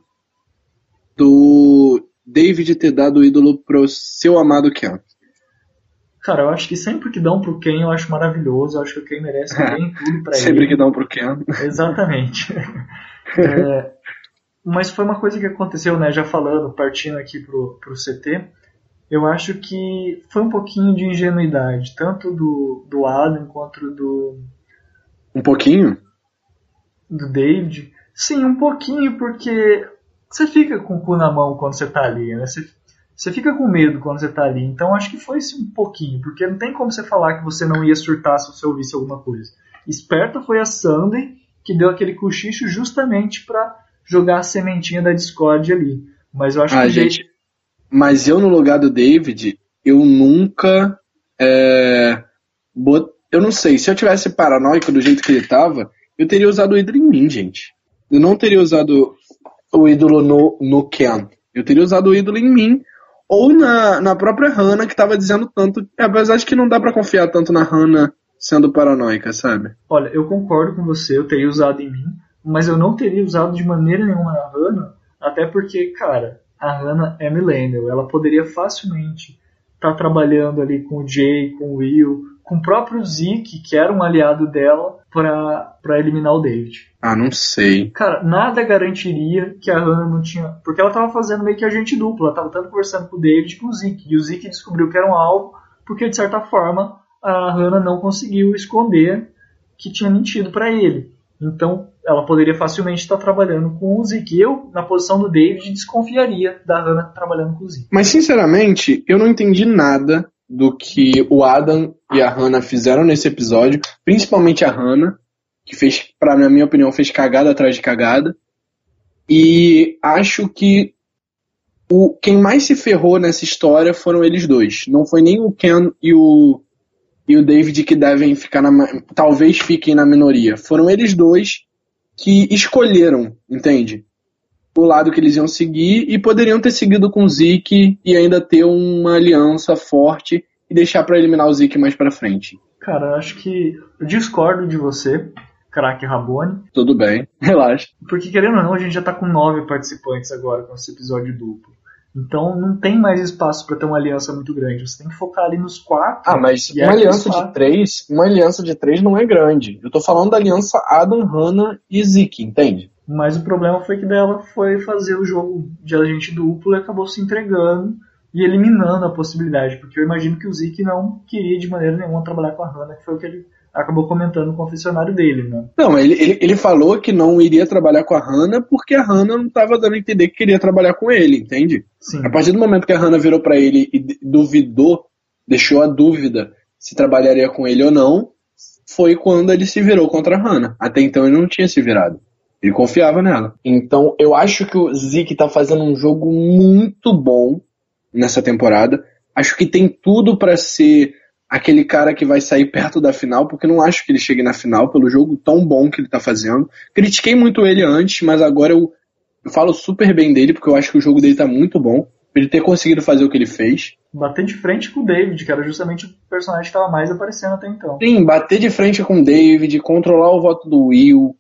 Speaker 2: do David ter dado o ídolo pro seu amado Ken?
Speaker 1: Cara, eu acho que sempre que dão pro Ken eu acho maravilhoso. Eu acho que o Ken merece bem tudo pra
Speaker 2: ele. Sempre que dão pro Ken.
Speaker 1: Exatamente. é, mas foi uma coisa que aconteceu, né? Já falando, partindo aqui pro, pro CT eu acho que foi um pouquinho de ingenuidade, tanto do, do Adam quanto do,
Speaker 2: um pouquinho?
Speaker 1: Do David? Sim, um pouquinho, porque você fica com o cu na mão quando você tá ali, né? Você, você fica com medo quando você tá ali. Então acho que foi um pouquinho, porque não tem como você falar que você não ia surtar se você ouvisse alguma coisa. Esperta foi a Sandy que deu aquele cochicho justamente para jogar a sementinha da Discord ali. Mas eu acho
Speaker 2: ah,
Speaker 1: que.
Speaker 2: Gente, mas eu, no lugar do David, eu nunca. É, bot eu não sei, se eu tivesse paranoico do jeito que ele tava, eu teria usado o ídolo em mim, gente. Eu não teria usado o ídolo no, no Ken. Eu teria usado o ídolo em mim. Ou na, na própria Hannah, que tava dizendo tanto. Apesar de que não dá para confiar tanto na Hannah sendo paranoica, sabe?
Speaker 1: Olha, eu concordo com você, eu teria usado em mim, mas eu não teria usado de maneira nenhuma na Hannah, até porque, cara, a Hannah é millennial, ela poderia facilmente estar tá trabalhando ali com o Jay, com o Will, com o próprio Zeke, que era um aliado dela, para eliminar o David.
Speaker 2: Ah, não sei.
Speaker 1: Cara, nada garantiria que a Hannah não tinha. Porque ela tava fazendo meio que agente dupla. Ela tava tanto conversando com o David com o Zeke. E o Zeke descobriu que era um alvo, porque de certa forma a Hannah não conseguiu esconder que tinha mentido para ele. Então ela poderia facilmente estar trabalhando com o Zeke. Eu, na posição do David, desconfiaria da Hannah trabalhando com o Zeke.
Speaker 2: Mas sinceramente, eu não entendi nada do que o Adam e a Hannah fizeram nesse episódio, principalmente a Hannah, que fez, para na minha opinião, fez cagada atrás de cagada. E acho que o quem mais se ferrou nessa história foram eles dois. Não foi nem o Ken e o e o David que devem ficar na talvez fiquem na minoria. Foram eles dois que escolheram, entende? O lado que eles iam seguir e poderiam ter seguido com o Zeke e ainda ter uma aliança forte e deixar para eliminar o Zeke mais para frente.
Speaker 1: Cara, acho que eu discordo de você, craque Rabone.
Speaker 2: Tudo bem, relaxa.
Speaker 1: Porque querendo ou não, a gente já tá com nove participantes agora com esse episódio duplo. Então não tem mais espaço para ter uma aliança muito grande. Você tem que focar ali nos quatro.
Speaker 2: Ah, mas uma aliança de três, uma aliança de três não é grande. Eu tô falando da aliança Adam, Hannah e Zeke, entende?
Speaker 1: Mas o problema foi que dela foi fazer o jogo de agente duplo e acabou se entregando e eliminando a possibilidade, porque eu imagino que o Zeke não queria de maneira nenhuma trabalhar com a Hannah, que foi o que ele acabou comentando no confessionário dele, né?
Speaker 2: Não, ele, ele, ele falou que não iria trabalhar com a Hannah porque a Hannah não estava dando a entender que queria trabalhar com ele, entende? Sim. A partir do momento que a Hannah virou para ele e duvidou, deixou a dúvida se trabalharia com ele ou não, foi quando ele se virou contra a Hannah. Até então ele não tinha se virado. Ele confiava nela. Então eu acho que o Zeke tá fazendo um jogo muito bom nessa temporada. Acho que tem tudo para ser aquele cara que vai sair perto da final, porque não acho que ele chegue na final pelo jogo tão bom que ele tá fazendo. Critiquei muito ele antes, mas agora eu, eu falo super bem dele, porque eu acho que o jogo dele tá muito bom. Ele ter conseguido fazer o que ele fez.
Speaker 1: Bater de frente com o David, que era justamente o personagem que estava mais aparecendo até então.
Speaker 2: Sim, bater de frente com o David, controlar o voto do Will,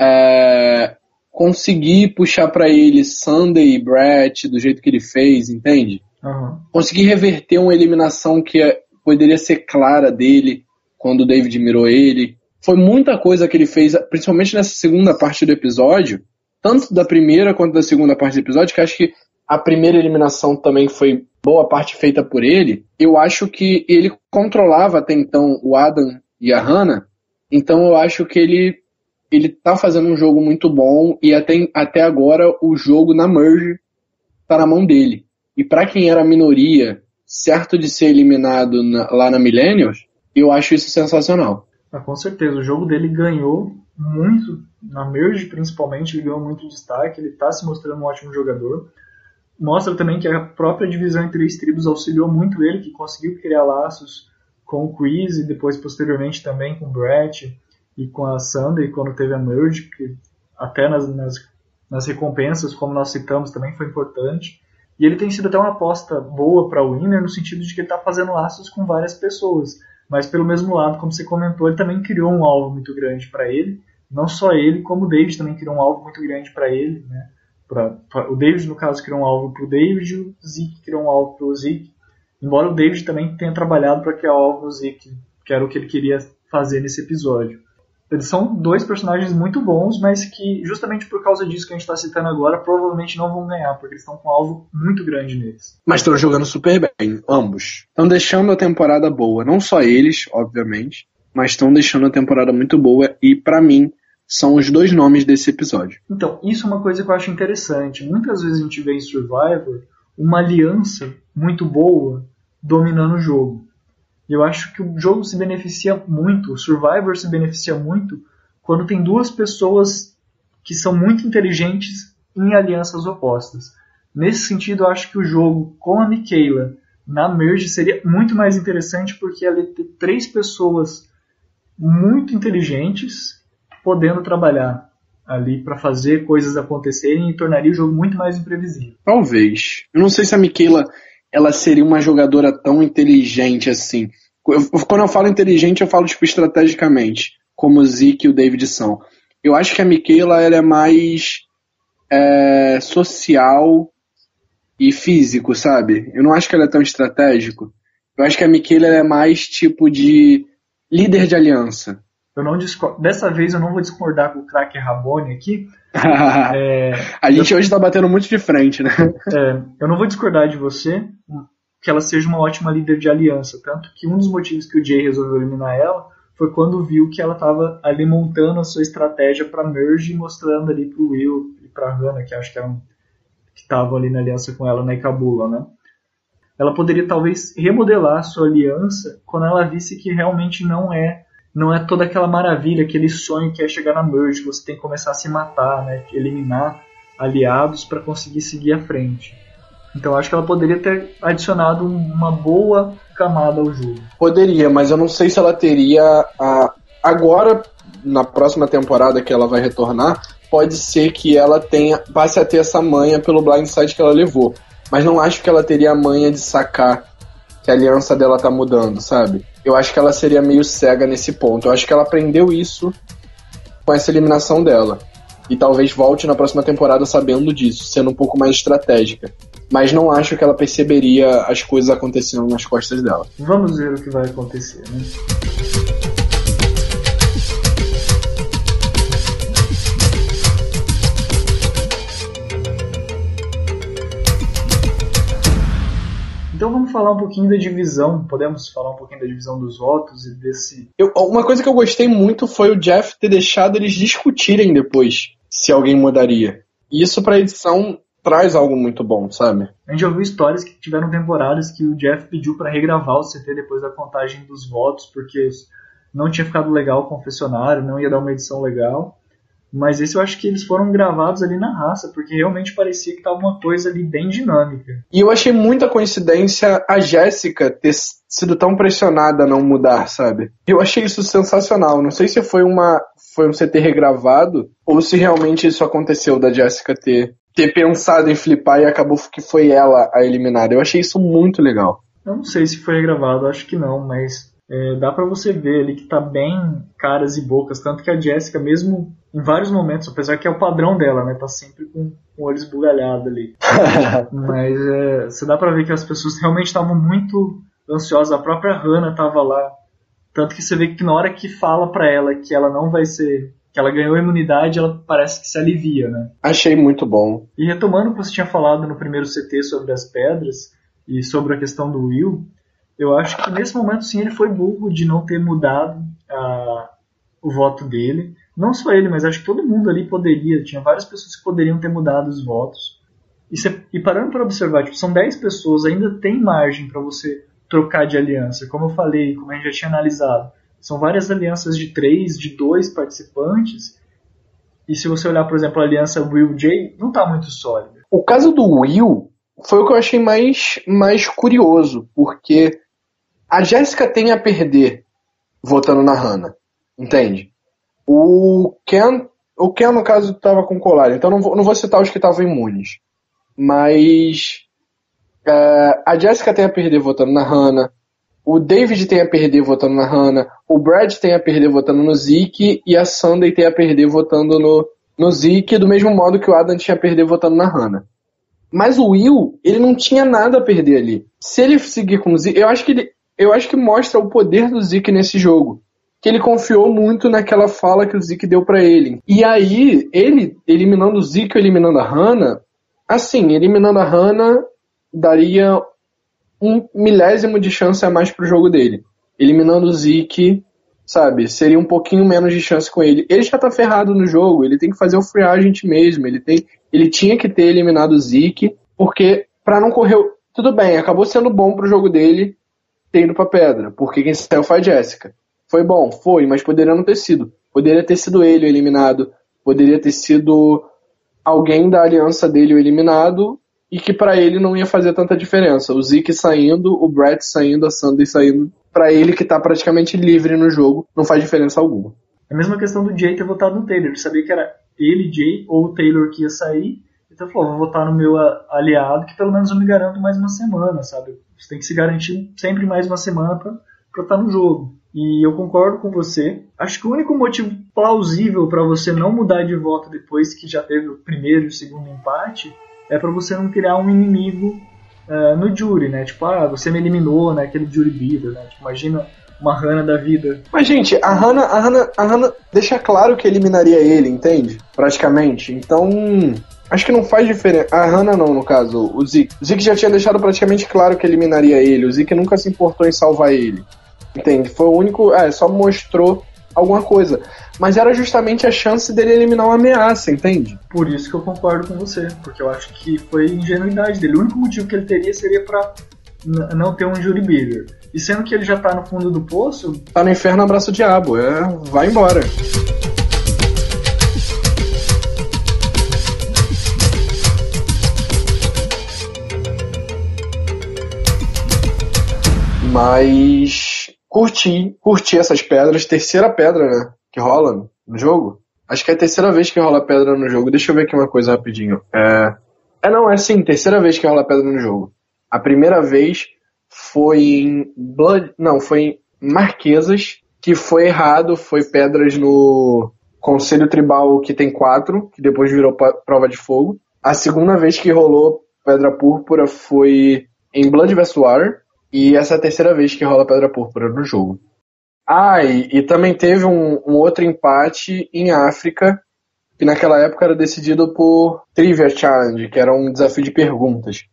Speaker 2: é, conseguir puxar para ele Sunday e Brett do jeito que ele fez, entende? Uhum. Conseguir reverter uma eliminação que é poderia ser clara dele quando o David mirou ele. Foi muita coisa que ele fez, principalmente nessa segunda parte do episódio, tanto da primeira quanto da segunda parte do episódio, que acho que a primeira eliminação também foi boa parte feita por ele. Eu acho que ele controlava até então o Adam e a Hannah, então eu acho que ele ele tá fazendo um jogo muito bom e até, até agora o jogo na merge tá na mão dele. E para quem era minoria certo de ser eliminado na, lá na Millennials, eu acho isso sensacional.
Speaker 1: Ah, com certeza, o jogo dele ganhou muito, na Merge principalmente, ele ganhou muito destaque, ele está se mostrando um ótimo jogador. Mostra também que a própria divisão em três tribos auxiliou muito ele, que conseguiu criar laços com o Quiz e depois posteriormente também com o Brett e com a Sunday quando teve a Merge, que até nas, nas, nas recompensas, como nós citamos, também foi importante. E ele tem sido até uma aposta boa para o Winner no sentido de que ele está fazendo laços com várias pessoas. Mas pelo mesmo lado, como você comentou, ele também criou um alvo muito grande para ele. Não só ele, como o David também criou um alvo muito grande para ele. Né? Pra, pra, o David, no caso, criou um alvo para o David, o Zeke criou um alvo para o Zeke. Embora o David também tenha trabalhado para criar alvo para o Zeke, que era o que ele queria fazer nesse episódio. Eles são dois personagens muito bons, mas que, justamente por causa disso que a gente está citando agora, provavelmente não vão ganhar, porque eles estão com um alvo muito grande neles.
Speaker 2: Mas estão jogando super bem, ambos. Estão deixando a temporada boa. Não só eles, obviamente, mas estão deixando a temporada muito boa e, para mim, são os dois nomes desse episódio.
Speaker 1: Então, isso é uma coisa que eu acho interessante. Muitas vezes a gente vê em Survivor uma aliança muito boa dominando o jogo. Eu acho que o jogo se beneficia muito, o Survivor se beneficia muito quando tem duas pessoas que são muito inteligentes em alianças opostas. Nesse sentido, eu acho que o jogo com a Michaela na Merge seria muito mais interessante porque ela ia ter três pessoas muito inteligentes podendo trabalhar ali para fazer coisas acontecerem e tornaria o jogo muito mais imprevisível.
Speaker 2: Talvez. Eu não sei se a Michaela ela seria uma jogadora tão inteligente assim. Eu, quando eu falo inteligente, eu falo tipo estrategicamente, como o Zeke e o David são. Eu acho que a Michaela ela é mais é, social e físico, sabe? Eu não acho que ela é tão estratégico. Eu acho que a Michaela é mais tipo de líder de aliança.
Speaker 1: Eu não discordo. Dessa vez eu não vou discordar com o craque Rabone aqui.
Speaker 2: é, a gente eu, hoje está batendo muito de frente, né?
Speaker 1: É, eu não vou discordar de você que ela seja uma ótima líder de aliança. Tanto que um dos motivos que o Jay resolveu eliminar ela foi quando viu que ela estava ali montando a sua estratégia para merge mostrando ali pro Will e pra Hannah, que acho que que estavam ali na aliança com ela na Ikabula, né? Ela poderia talvez remodelar a sua aliança quando ela visse que realmente não é não é toda aquela maravilha, aquele sonho que é chegar na merge, você tem que começar a se matar, né? Eliminar aliados para conseguir seguir à frente. Então acho que ela poderia ter adicionado uma boa camada ao jogo.
Speaker 2: Poderia, mas eu não sei se ela teria a... agora na próxima temporada que ela vai retornar, pode ser que ela tenha passe a ter essa manha pelo blindside que ela levou. Mas não acho que ela teria a manha de sacar que a aliança dela tá mudando, sabe? Eu acho que ela seria meio cega nesse ponto. Eu acho que ela aprendeu isso com essa eliminação dela. E talvez volte na próxima temporada sabendo disso, sendo um pouco mais estratégica. Mas não acho que ela perceberia as coisas acontecendo nas costas dela.
Speaker 1: Vamos ver o que vai acontecer, né? Então vamos falar um pouquinho da divisão. Podemos falar um pouquinho da divisão dos votos e desse.
Speaker 2: Eu, uma coisa que eu gostei muito foi o Jeff ter deixado eles discutirem depois se alguém mudaria. E isso pra edição traz algo muito bom, sabe?
Speaker 1: A gente ouviu histórias que tiveram temporadas que o Jeff pediu para regravar o CT depois da contagem dos votos, porque não tinha ficado legal o confessionário, não ia dar uma edição legal. Mas esse eu acho que eles foram gravados ali na raça, porque realmente parecia que estava uma coisa ali bem dinâmica.
Speaker 2: E eu achei muita coincidência a Jéssica ter sido tão pressionada a não mudar, sabe? Eu achei isso sensacional. Não sei se foi uma foi um CT regravado ou se realmente isso aconteceu da Jéssica ter ter pensado em flipar e acabou que foi ela a eliminada. Eu achei isso muito legal.
Speaker 1: Eu não sei se foi regravado, acho que não, mas é, dá para você ver ali que tá bem caras e bocas, tanto que a Jessica, mesmo em vários momentos, apesar que é o padrão dela, né, tá sempre com, com o olho esbugalhado ali. Mas é, você dá pra ver que as pessoas realmente estavam muito ansiosas, a própria Hannah tava lá. Tanto que você vê que na hora que fala pra ela que ela não vai ser. que ela ganhou a imunidade, ela parece que se alivia, né?
Speaker 2: Achei muito bom.
Speaker 1: E retomando o que você tinha falado no primeiro CT sobre as pedras e sobre a questão do Will, eu acho que nesse momento sim ele foi burro de não ter mudado a, o voto dele. Não só ele, mas acho que todo mundo ali poderia. Tinha várias pessoas que poderiam ter mudado os votos. E, se, e parando para observar, tipo, são 10 pessoas, ainda tem margem para você trocar de aliança. Como eu falei, como a gente já tinha analisado, são várias alianças de 3, de 2 participantes. E se você olhar, por exemplo, a aliança Will J, não está muito sólida.
Speaker 2: O caso do Will foi o que eu achei mais, mais curioso, porque a Jéssica tem a perder votando na Hannah, entende? O Ken, o Ken no caso estava com colar, então não vou, não vou citar os que estavam imunes, mas uh, a Jéssica tem a perder votando na Hannah, o David tem a perder votando na Hannah, o Brad tem a perder votando no Zeke e a Sunday tem a perder votando no, no Zeke, do mesmo modo que o Adam tinha a perder votando na Hannah. Mas o Will, ele não tinha nada a perder ali. Se ele seguir com o Zeke, eu acho que ele, eu acho que mostra o poder do Zeke nesse jogo. Que ele confiou muito naquela fala que o Zeke deu para ele. E aí, ele eliminando o Zeke ou eliminando a Hannah, assim, eliminando a Hannah daria um milésimo de chance a mais pro jogo dele. Eliminando o Zeke, sabe, seria um pouquinho menos de chance com ele. Ele já tá ferrado no jogo, ele tem que fazer o free agent mesmo, ele tem, ele tinha que ter eliminado o Zeke, porque para não correr, tudo bem, acabou sendo bom pro jogo dele, ter ido pra pedra, porque quem saiu foi a Jéssica. Foi bom, foi, mas poderia não ter sido. Poderia ter sido ele o eliminado, poderia ter sido alguém da aliança dele o eliminado e que para ele não ia fazer tanta diferença. O Zeke saindo, o Brett saindo, a Sandy saindo, para ele que tá praticamente livre no jogo, não faz diferença alguma.
Speaker 1: É a mesma questão do Jay ter votado no Taylor. Ele sabia que era ele, Jay, ou o Taylor que ia sair. Então falou, vou votar no meu aliado, que pelo menos eu me garanto mais uma semana, sabe? Você tem que se garantir sempre mais uma semana para estar no jogo. E eu concordo com você. Acho que o único motivo plausível para você não mudar de voto depois que já teve o primeiro e o segundo empate é para você não criar um inimigo uh, no Jury, né? Tipo, ah, você me eliminou, né? Aquele Jury Beaver, né? Tipo, imagina uma Hannah da vida.
Speaker 2: Mas, gente, a Hannah, a a deixa claro que eliminaria ele, entende? Praticamente. Então, acho que não faz diferença. A Hannah não, no caso, o Zeke. O Zeke já tinha deixado praticamente claro que eliminaria ele. O Zeke nunca se importou em salvar ele. Entende? Foi o único. É, só mostrou alguma coisa. Mas era justamente a chance dele eliminar uma ameaça, entende?
Speaker 1: Por isso que eu concordo com você, porque eu acho que foi ingenuidade dele. O único motivo que ele teria seria para não ter um jury bigger. E sendo que ele já tá no fundo do poço.
Speaker 2: Tá no inferno, abraço o diabo. É, vai embora. Mas curti, curti essas pedras. Terceira pedra, né? Que rola no jogo. Acho que é a terceira vez que rola pedra no jogo. Deixa eu ver aqui uma coisa rapidinho. É, é não, é sim, terceira vez que rola pedra no jogo. A primeira vez foi em Blood. Não, foi em Marquesas, que foi errado, foi pedras no Conselho Tribal que tem quatro, que depois virou prova de fogo. A segunda vez que rolou Pedra Púrpura foi em Blood vs Water, e essa é a terceira vez que rola Pedra Púrpura no jogo. Ah, e, e também teve um, um, outro empate em África, que naquela época era decidido por Trivia Challenge, que era um desafio de perguntas.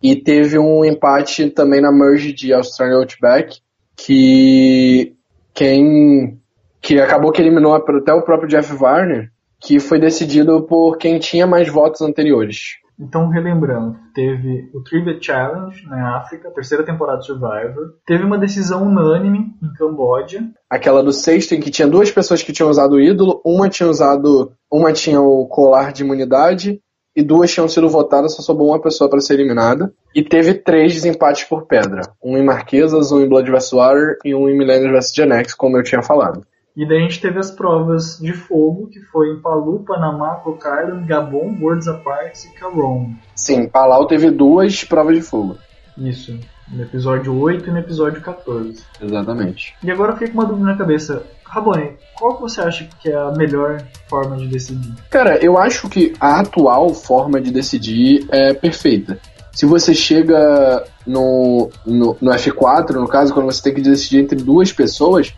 Speaker 2: E teve um empate também na merge de Australian Outback, que quem que acabou que eliminou até o próprio Jeff Warner, que foi decidido por quem tinha mais votos anteriores.
Speaker 1: Então, relembrando, teve o Trivia Challenge na África, terceira temporada de Survivor. Teve uma decisão unânime em Camboja.
Speaker 2: Aquela do sexto, em que tinha duas pessoas que tinham usado o ídolo, uma tinha usado. Uma tinha o colar de imunidade e duas tinham sido votadas, só sobrou uma pessoa para ser eliminada. E teve três desempates por pedra: um em Marquesas, um em Blood vs. Water e um em Millennium vs. Genex, como eu tinha falado.
Speaker 1: E daí a gente teve as provas de fogo, que foi em Palu, Panamá, Cook Gabon, Worlds Apart e Caron.
Speaker 2: Sim, Palau teve duas provas de fogo.
Speaker 1: Isso, no episódio 8 e no episódio 14.
Speaker 2: Exatamente.
Speaker 1: E agora eu fiquei com uma dúvida na cabeça. Rabone, qual que você acha que é a melhor forma de decidir?
Speaker 2: Cara, eu acho que a atual forma de decidir é perfeita. Se você chega no, no, no F4, no caso, quando você tem que decidir entre duas pessoas,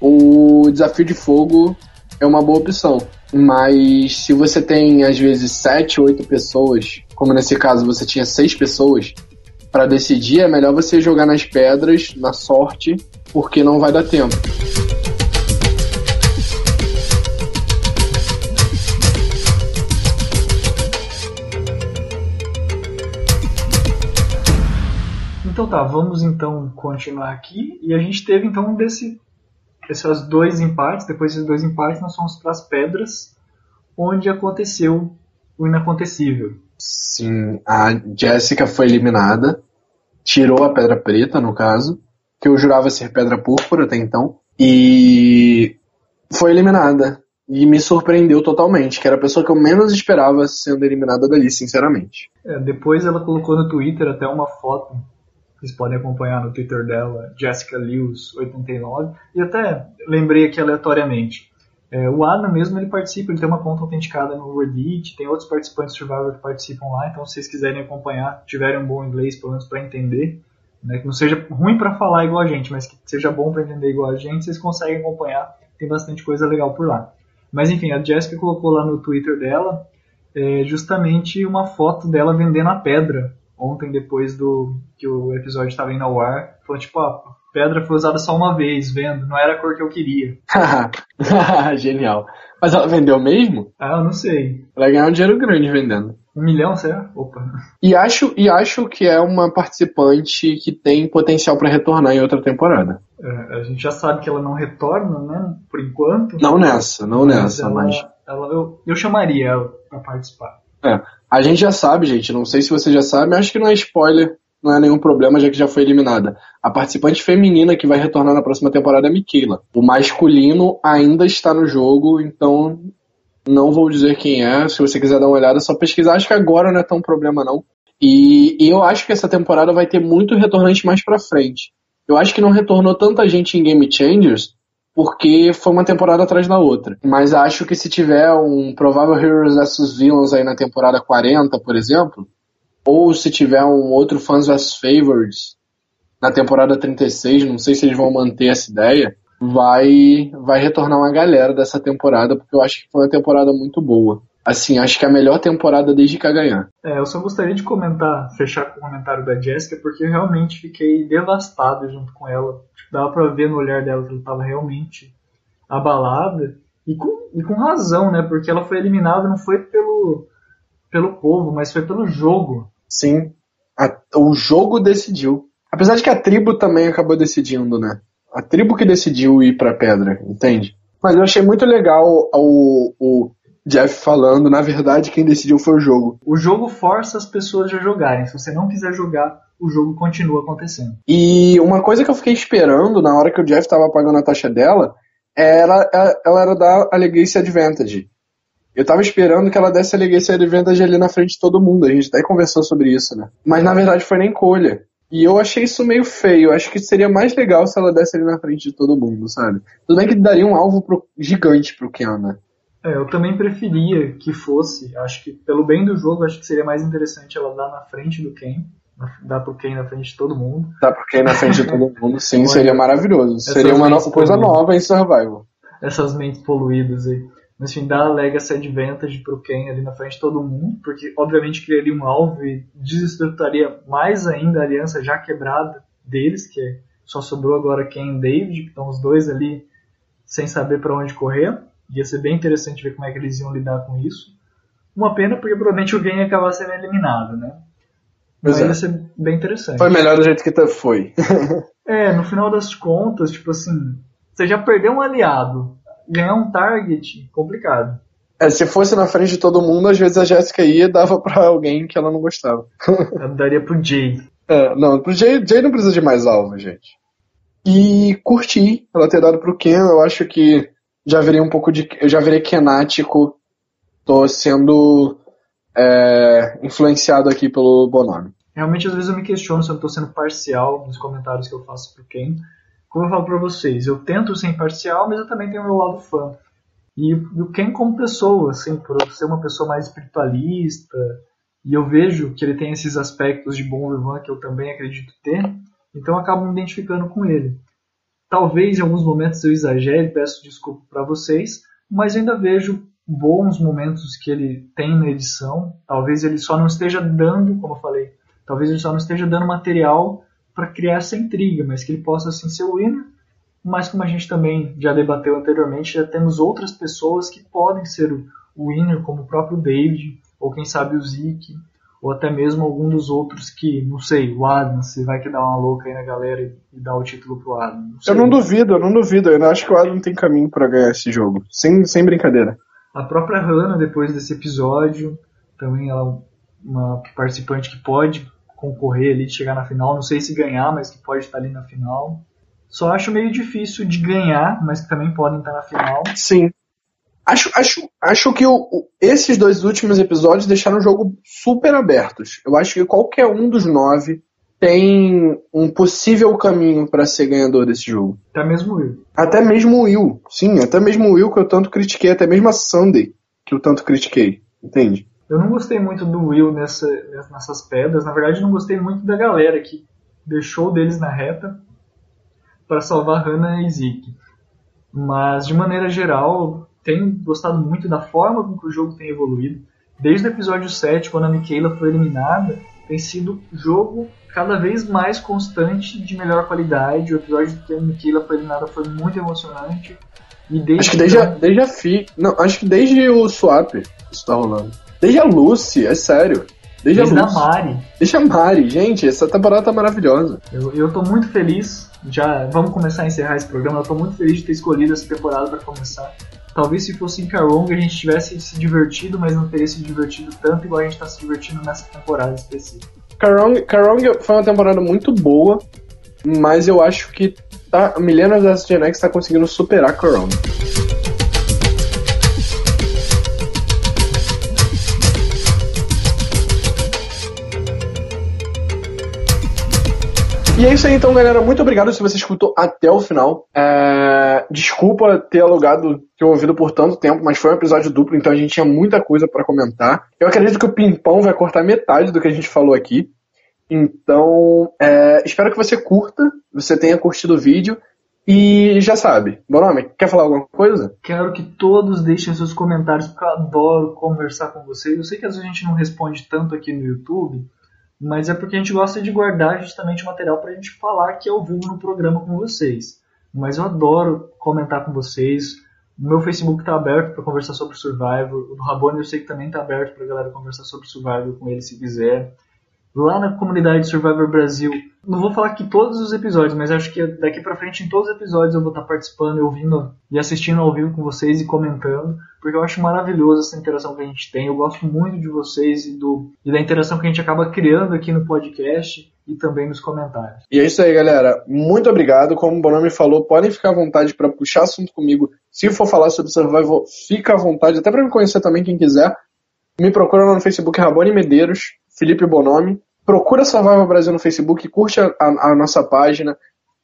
Speaker 2: o desafio de fogo é uma boa opção. Mas se você tem, às vezes, sete, oito pessoas, como nesse caso você tinha seis pessoas, para decidir é melhor você jogar nas pedras, na sorte, porque não vai dar tempo.
Speaker 1: Então tá, vamos então continuar aqui. E a gente teve então desse esses dois empates, depois desses dois empates, nós fomos para as pedras, onde aconteceu o inacontecível.
Speaker 2: Sim, a Jéssica foi eliminada, tirou a pedra preta, no caso, que eu jurava ser pedra púrpura até então, e foi eliminada. E me surpreendeu totalmente, que era a pessoa que eu menos esperava sendo eliminada dali, sinceramente.
Speaker 1: É, depois ela colocou no Twitter até uma foto vocês podem acompanhar no Twitter dela, Jessica Lewis89. E até lembrei aqui aleatoriamente. É, o Adam mesmo ele participa, ele tem uma conta autenticada no Reddit, tem outros participantes de Survivor que participam lá, então se vocês quiserem acompanhar, tiverem um bom inglês, pelo menos para entender, né, que não seja ruim para falar igual a gente, mas que seja bom para entender igual a gente, vocês conseguem acompanhar, tem bastante coisa legal por lá. Mas enfim, a Jessica colocou lá no Twitter dela é, justamente uma foto dela vendendo a pedra ontem, depois do que o episódio estava indo ao ar, falou tipo, a pedra foi usada só uma vez, vendo, não era a cor que eu queria.
Speaker 2: Genial. Mas ela vendeu mesmo?
Speaker 1: Ah, eu não sei.
Speaker 2: Ela ganhou um dinheiro grande vendendo.
Speaker 1: Um milhão, será? Opa.
Speaker 2: E acho, e acho que é uma participante que tem potencial para retornar em outra temporada.
Speaker 1: É, a gente já sabe que ela não retorna, né? Por enquanto.
Speaker 2: Não nessa, não mas nessa, ela, mas.
Speaker 1: Ela, eu, eu chamaria ela pra participar.
Speaker 2: É. A gente já sabe, gente, não sei se você já sabe, acho que não é spoiler, não é nenhum problema, já que já foi eliminada. A participante feminina que vai retornar na próxima temporada é a Michaela. O masculino ainda está no jogo, então não vou dizer quem é. Se você quiser dar uma olhada, é só pesquisar. Acho que agora não é tão problema, não. E, e eu acho que essa temporada vai ter muito retornante mais pra frente. Eu acho que não retornou tanta gente em Game Changers porque foi uma temporada atrás da outra. Mas acho que se tiver um provável Heroes vs Villains aí na temporada 40, por exemplo, ou se tiver um outro Fans vs Favorites na temporada 36, não sei se eles vão manter essa ideia, vai vai retornar uma galera dessa temporada, porque eu acho que foi uma temporada muito boa. Assim, acho que é a melhor temporada desde que a ganhar.
Speaker 1: É, eu só gostaria de comentar, fechar com o comentário da Jessica, porque eu realmente fiquei devastado junto com ela. Tipo, dava pra ver no olhar dela que ela tava realmente abalada. E com, e com razão, né? Porque ela foi eliminada não foi pelo, pelo povo, mas foi pelo jogo.
Speaker 2: Sim. A, o jogo decidiu. Apesar de que a tribo também acabou decidindo, né? A tribo que decidiu ir pra pedra, entende? Mas eu achei muito legal o, o Jeff falando, na verdade, quem decidiu foi o jogo.
Speaker 1: O jogo força as pessoas a jogarem. Se você não quiser jogar, o jogo continua acontecendo.
Speaker 2: E uma coisa que eu fiquei esperando na hora que o Jeff tava pagando a taxa dela era ela era da Legacy Advantage. Eu tava esperando que ela desse a Legacy Advantage ali na frente de todo mundo. A gente até conversou sobre isso, né? Mas na verdade foi na encolha. E eu achei isso meio feio. Eu acho que seria mais legal se ela desse ali na frente de todo mundo, sabe? Tudo bem que daria um alvo pro, gigante pro Ken, né?
Speaker 1: É, eu também preferia que fosse. Acho que pelo bem do jogo, acho que seria mais interessante ela dar na frente do Ken Dá pro Ken na frente de todo mundo.
Speaker 2: Dá pro Ken na frente de todo mundo, sim, seria maravilhoso. Seria uma no coisa nova em Survival.
Speaker 1: Essas mentes poluídas aí. Mas enfim, dá a Legacy Advantage pro Ken ali na frente de todo mundo, porque obviamente criaria um alvo e desestruturaria mais ainda a aliança já quebrada deles, que só sobrou agora Ken e David, que estão os dois ali sem saber para onde correr. Ia ser bem interessante ver como é que eles iam lidar com isso. Uma pena porque provavelmente o Ken ia acabar sendo eliminado, né? Mas é. ia ser bem interessante.
Speaker 2: Foi melhor do jeito que foi.
Speaker 1: é, no final das contas, tipo assim, você já perdeu um aliado. Ganhar um target, complicado.
Speaker 2: É, se fosse na frente de todo mundo, às vezes a Jéssica ia e dava pra alguém que ela não gostava.
Speaker 1: Eu daria pro Jay.
Speaker 2: É, não, pro Jay, Jay não precisa de mais alvo, gente. E curti ela ter dado pro Ken, eu acho que já virei um pouco de. Eu já virei kenático. Tô sendo é, influenciado aqui pelo Bonome.
Speaker 1: Realmente, às vezes eu me questiono se eu estou sendo parcial nos comentários que eu faço pro Ken. Como eu falo para vocês, eu tento ser imparcial, mas eu também tenho meu lado fã. E o Ken como pessoa, assim, por ser uma pessoa mais espiritualista, e eu vejo que ele tem esses aspectos de bom vivan que eu também acredito ter, então eu acabo me identificando com ele. Talvez em alguns momentos eu exagere, peço desculpa para vocês, mas ainda vejo bons momentos que ele tem na edição. Talvez ele só não esteja dando, como eu falei, talvez ele só não esteja dando material para criar essa intriga, mas que ele possa assim ser o winner. Mas como a gente também já debateu anteriormente, já temos outras pessoas que podem ser o winner, como o próprio David, ou quem sabe o Zeke, ou até mesmo algum dos outros que, não sei, o Adam, se vai que dar uma louca aí na galera e, e dar o título pro Adam. Não
Speaker 2: eu não duvido, eu não duvido. Eu acho que o Adam tem caminho para ganhar esse jogo. Sem, sem brincadeira.
Speaker 1: A própria Hannah, depois desse episódio, também ela é uma participante que pode concorrer ali, chegar na final. Não sei se ganhar, mas que pode estar ali na final. Só acho meio difícil de ganhar, mas que também podem estar na final.
Speaker 2: Sim. Acho, acho, acho que o, esses dois últimos episódios deixaram o jogo super abertos. Eu acho que qualquer um dos nove tem um possível caminho para ser ganhador desse jogo.
Speaker 1: Até mesmo o Will.
Speaker 2: Até mesmo o Will, sim, até mesmo o Will que eu tanto critiquei, até mesmo a Sunday que eu tanto critiquei, entende?
Speaker 1: Eu não gostei muito do Will nessa, nessas pedras, na verdade não gostei muito da galera que deixou deles na reta para salvar Hannah e Zeke. Mas de maneira geral, tenho gostado muito da forma com que o jogo tem evoluído. Desde o episódio 7, quando a Michaela foi eliminada, tem sido jogo cada vez mais constante de melhor qualidade. O episódio que a Mikila foi eliminada foi muito emocionante.
Speaker 2: E desde acho que desde, a, desde a Fi. Não, acho que desde o Swap isso tá rolando. Desde a Lucy, é sério. Desde,
Speaker 1: desde a, Lucy. a Mari.
Speaker 2: Desde a Mari, gente, essa temporada tá maravilhosa.
Speaker 1: Eu, eu tô muito feliz. Já vamos começar a encerrar esse programa. Eu tô muito feliz de ter escolhido essa temporada para começar. Talvez se fosse em Karong a gente tivesse se divertido, mas não teria se divertido tanto igual a gente está se divertindo nessa temporada específica.
Speaker 2: Karong, Karong foi uma temporada muito boa, mas eu acho que tá, Millennials vs Gen está conseguindo superar Karong. E é isso aí então, galera. Muito obrigado se você escutou até o final. É... desculpa ter alugado teu ouvido por tanto tempo, mas foi um episódio duplo, então a gente tinha muita coisa para comentar. Eu acredito que o Pimpão vai cortar metade do que a gente falou aqui. Então, é, espero que você curta, você tenha curtido o vídeo. E já sabe, Bonome, quer falar alguma coisa?
Speaker 1: Quero que todos deixem seus comentários, porque eu adoro conversar com vocês. Eu sei que às vezes a gente não responde tanto aqui no YouTube, mas é porque a gente gosta de guardar justamente o material para a gente falar aqui ao vivo no programa com vocês. Mas eu adoro comentar com vocês. O meu Facebook está aberto para conversar sobre Survivor. O do Rabone eu sei que também está aberto para a galera conversar sobre Survivor com ele se quiser lá na comunidade Survivor Brasil. Não vou falar aqui todos os episódios, mas acho que daqui para frente em todos os episódios eu vou estar participando, ouvindo e assistindo ao vivo com vocês e comentando, porque eu acho maravilhoso essa interação que a gente tem. Eu gosto muito de vocês e, do, e da interação que a gente acaba criando aqui no podcast e também nos comentários.
Speaker 2: E é isso aí, galera. Muito obrigado. Como o Bonami falou, podem ficar à vontade para puxar assunto comigo. Se for falar sobre Survival, fica à vontade, até para me conhecer também, quem quiser. Me procura lá no Facebook Rabone Medeiros, Felipe Bonomi procura Survival Brasil no Facebook, curte a, a, nossa página,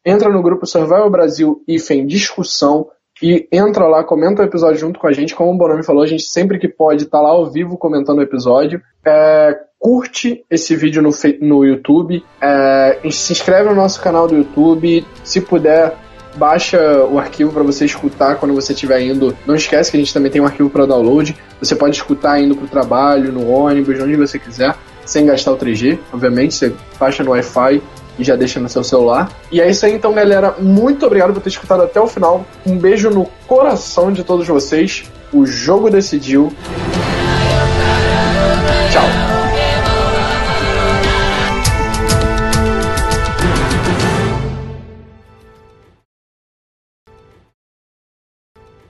Speaker 2: entra no grupo Survival Brasil IFEM Discussão e entra lá, comenta o episódio junto com a gente. Como o Bonami falou, a gente sempre que pode tá lá ao vivo comentando o episódio. É, curte esse vídeo no, no YouTube, é, se inscreve no nosso canal do YouTube, se puder. Baixa o arquivo para você escutar quando você estiver indo. Não esquece que a gente também tem um arquivo para download. Você pode escutar indo para o trabalho, no ônibus, onde você quiser sem gastar o 3G, obviamente, você baixa no Wi-Fi e já deixa no seu celular. E é isso aí então, galera. Muito obrigado por ter escutado até o final. Um beijo no coração de todos vocês. O jogo decidiu. Tchau.